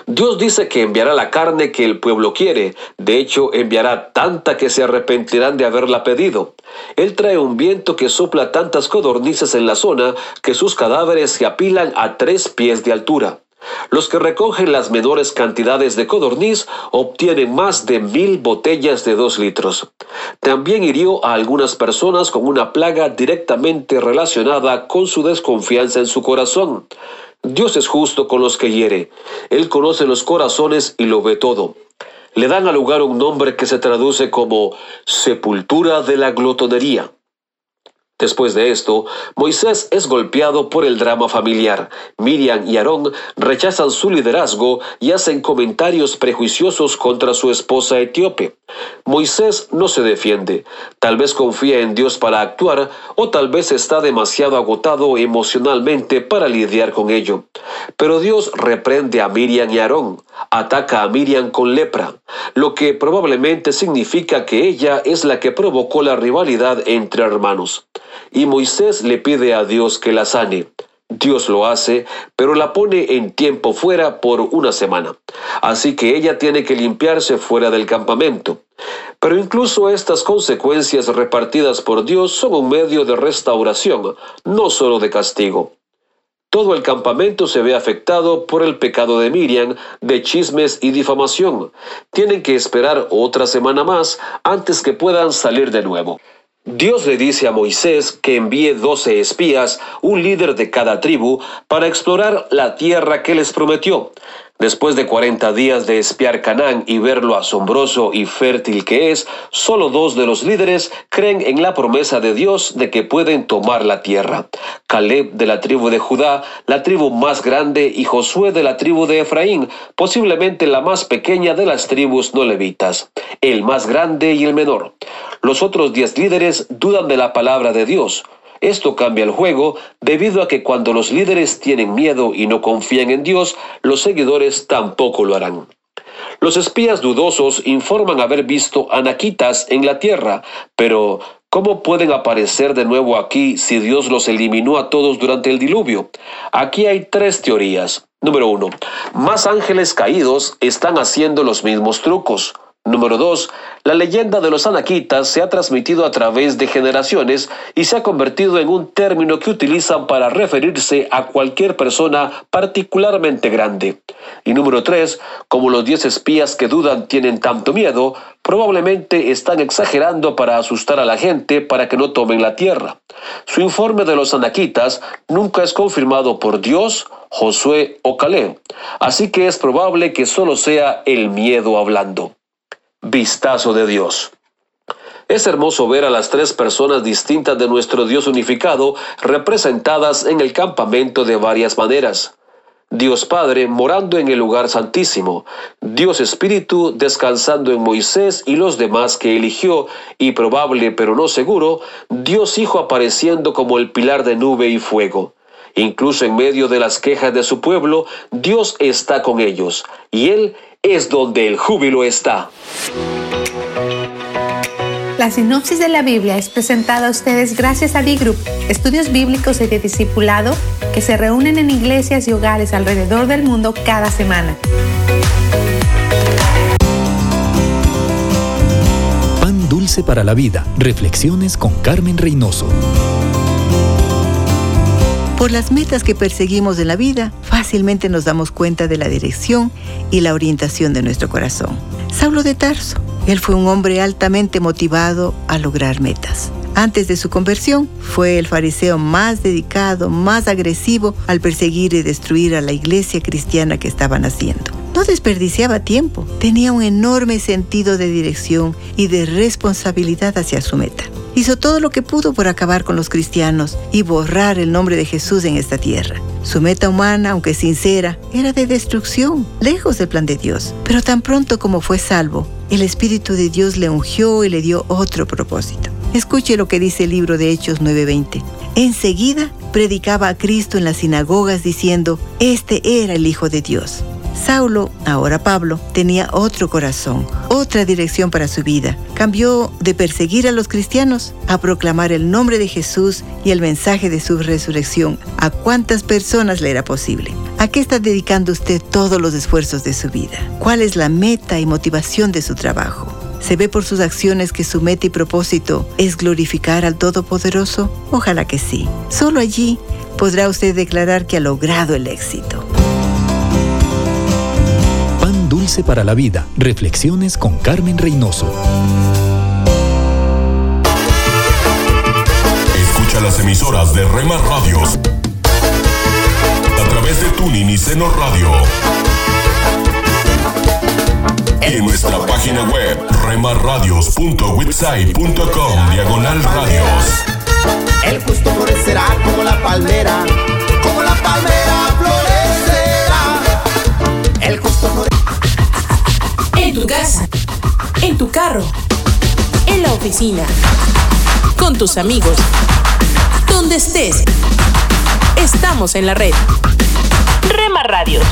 Dios dice que enviará la carne que el pueblo quiere. De hecho, enviará tanta que se arrepentirán de haberla pedido. Él trae un viento que sopla tantas codornices en la zona que sus cadáveres se apilan a tres pies de altura. Los que recogen las menores cantidades de codorniz obtienen más de mil botellas de dos litros. También hirió a algunas personas con una plaga directamente relacionada con su desconfianza en su corazón. Dios es justo con los que hiere. Él conoce los corazones y lo ve todo. Le dan al lugar un nombre que se traduce como sepultura de la glotonería. Después de esto, Moisés es golpeado por el drama familiar. Miriam y Aarón rechazan su liderazgo y hacen comentarios prejuiciosos contra su esposa etíope. Moisés no se defiende. Tal vez confía en Dios para actuar o tal vez está demasiado agotado emocionalmente para lidiar con ello. Pero Dios reprende a Miriam y Aarón. Ataca a Miriam con lepra, lo que probablemente significa que ella es la que provocó la rivalidad entre hermanos y Moisés le pide a Dios que la sane. Dios lo hace, pero la pone en tiempo fuera por una semana. Así que ella tiene que limpiarse fuera del campamento. Pero incluso estas consecuencias repartidas por Dios son un medio de restauración, no solo de castigo. Todo el campamento se ve afectado por el pecado de Miriam, de chismes y difamación. Tienen que esperar otra semana más antes que puedan salir de nuevo. Dios le dice a Moisés que envíe doce espías, un líder de cada tribu, para explorar la tierra que les prometió. Después de 40 días de espiar Canaán y ver lo asombroso y fértil que es, solo dos de los líderes creen en la promesa de Dios de que pueden tomar la tierra. Caleb de la tribu de Judá, la tribu más grande, y Josué de la tribu de Efraín, posiblemente la más pequeña de las tribus no levitas, el más grande y el menor. Los otros diez líderes dudan de la palabra de Dios. Esto cambia el juego debido a que cuando los líderes tienen miedo y no confían en Dios, los seguidores tampoco lo harán. Los espías dudosos informan haber visto anaquitas en la tierra, pero ¿cómo pueden aparecer de nuevo aquí si Dios los eliminó a todos durante el diluvio? Aquí hay tres teorías. Número uno, más ángeles caídos están haciendo los mismos trucos. Número 2. La leyenda de los anaquitas se ha transmitido a través de generaciones y se ha convertido en un término que utilizan para referirse a cualquier persona particularmente grande. Y número 3. Como los 10 espías que dudan tienen tanto miedo, probablemente están exagerando para asustar a la gente para que no tomen la tierra. Su informe de los anaquitas nunca es confirmado por Dios, Josué o Caleb, así que es probable que solo sea el miedo hablando vistazo de Dios. Es hermoso ver a las tres personas distintas de nuestro Dios unificado representadas en el campamento de varias maneras. Dios Padre morando en el lugar santísimo, Dios Espíritu descansando en Moisés y los demás que eligió, y probable pero no seguro, Dios Hijo apareciendo como el pilar de nube y fuego. Incluso en medio de las quejas de su pueblo, Dios está con ellos, y Él es donde el júbilo está. La sinopsis de la Biblia es presentada a ustedes gracias a D-Group, estudios bíblicos y de discipulado que se reúnen en iglesias y hogares alrededor del mundo cada semana. Pan dulce para la vida. Reflexiones con Carmen Reynoso. Por las metas que perseguimos en la vida, fácilmente nos damos cuenta de la dirección y la orientación de nuestro corazón. Saulo de Tarso, él fue un hombre altamente motivado a lograr metas. Antes de su conversión, fue el fariseo más dedicado, más agresivo al perseguir y destruir a la iglesia cristiana que estaban haciendo. No desperdiciaba tiempo, tenía un enorme sentido de dirección y de responsabilidad hacia su meta. Hizo todo lo que pudo por acabar con los cristianos y borrar el nombre de Jesús en esta tierra. Su meta humana, aunque sincera, era de destrucción, lejos del plan de Dios. Pero tan pronto como fue salvo, el Espíritu de Dios le ungió y le dio otro propósito. Escuche lo que dice el libro de Hechos 9:20. Enseguida predicaba a Cristo en las sinagogas diciendo, este era el Hijo de Dios. Saulo, ahora Pablo, tenía otro corazón, otra dirección para su vida. Cambió de perseguir a los cristianos a proclamar el nombre de Jesús y el mensaje de su resurrección a cuantas personas le era posible. ¿A qué está dedicando usted todos los esfuerzos de su vida? ¿Cuál es la meta y motivación de su trabajo? ¿Se ve por sus acciones que su meta y propósito es glorificar al Todopoderoso? Ojalá que sí. Solo allí podrá usted declarar que ha logrado el éxito. Dulce para la vida. Reflexiones con Carmen Reynoso. Escucha las emisoras de Rema Radios a través de Tuning y Seno Radio. Y en nuestra página web remarradios.witsai.com diagonal radios. El justo florecerá como la palmera, como la palmera florecerá. El justo florecerá. En tu casa, en tu carro, en la oficina, con tus amigos, donde estés. Estamos en la red. Rema Radios.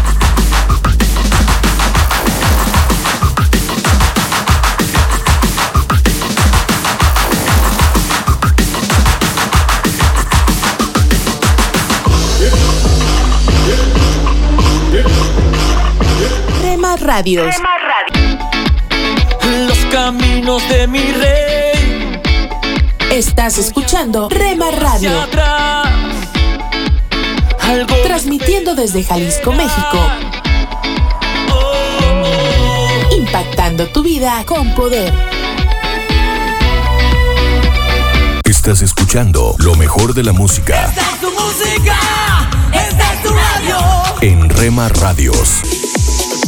Rema Radios. Los caminos de mi rey. Estás escuchando Rema Radio. Transmitiendo desde Jalisco, México. Impactando tu vida con poder. Estás escuchando lo mejor de la música Esta es tu música, esta es tu radio. en Rema Radios.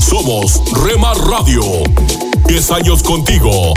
Somos Rema Radio. 10 años contigo.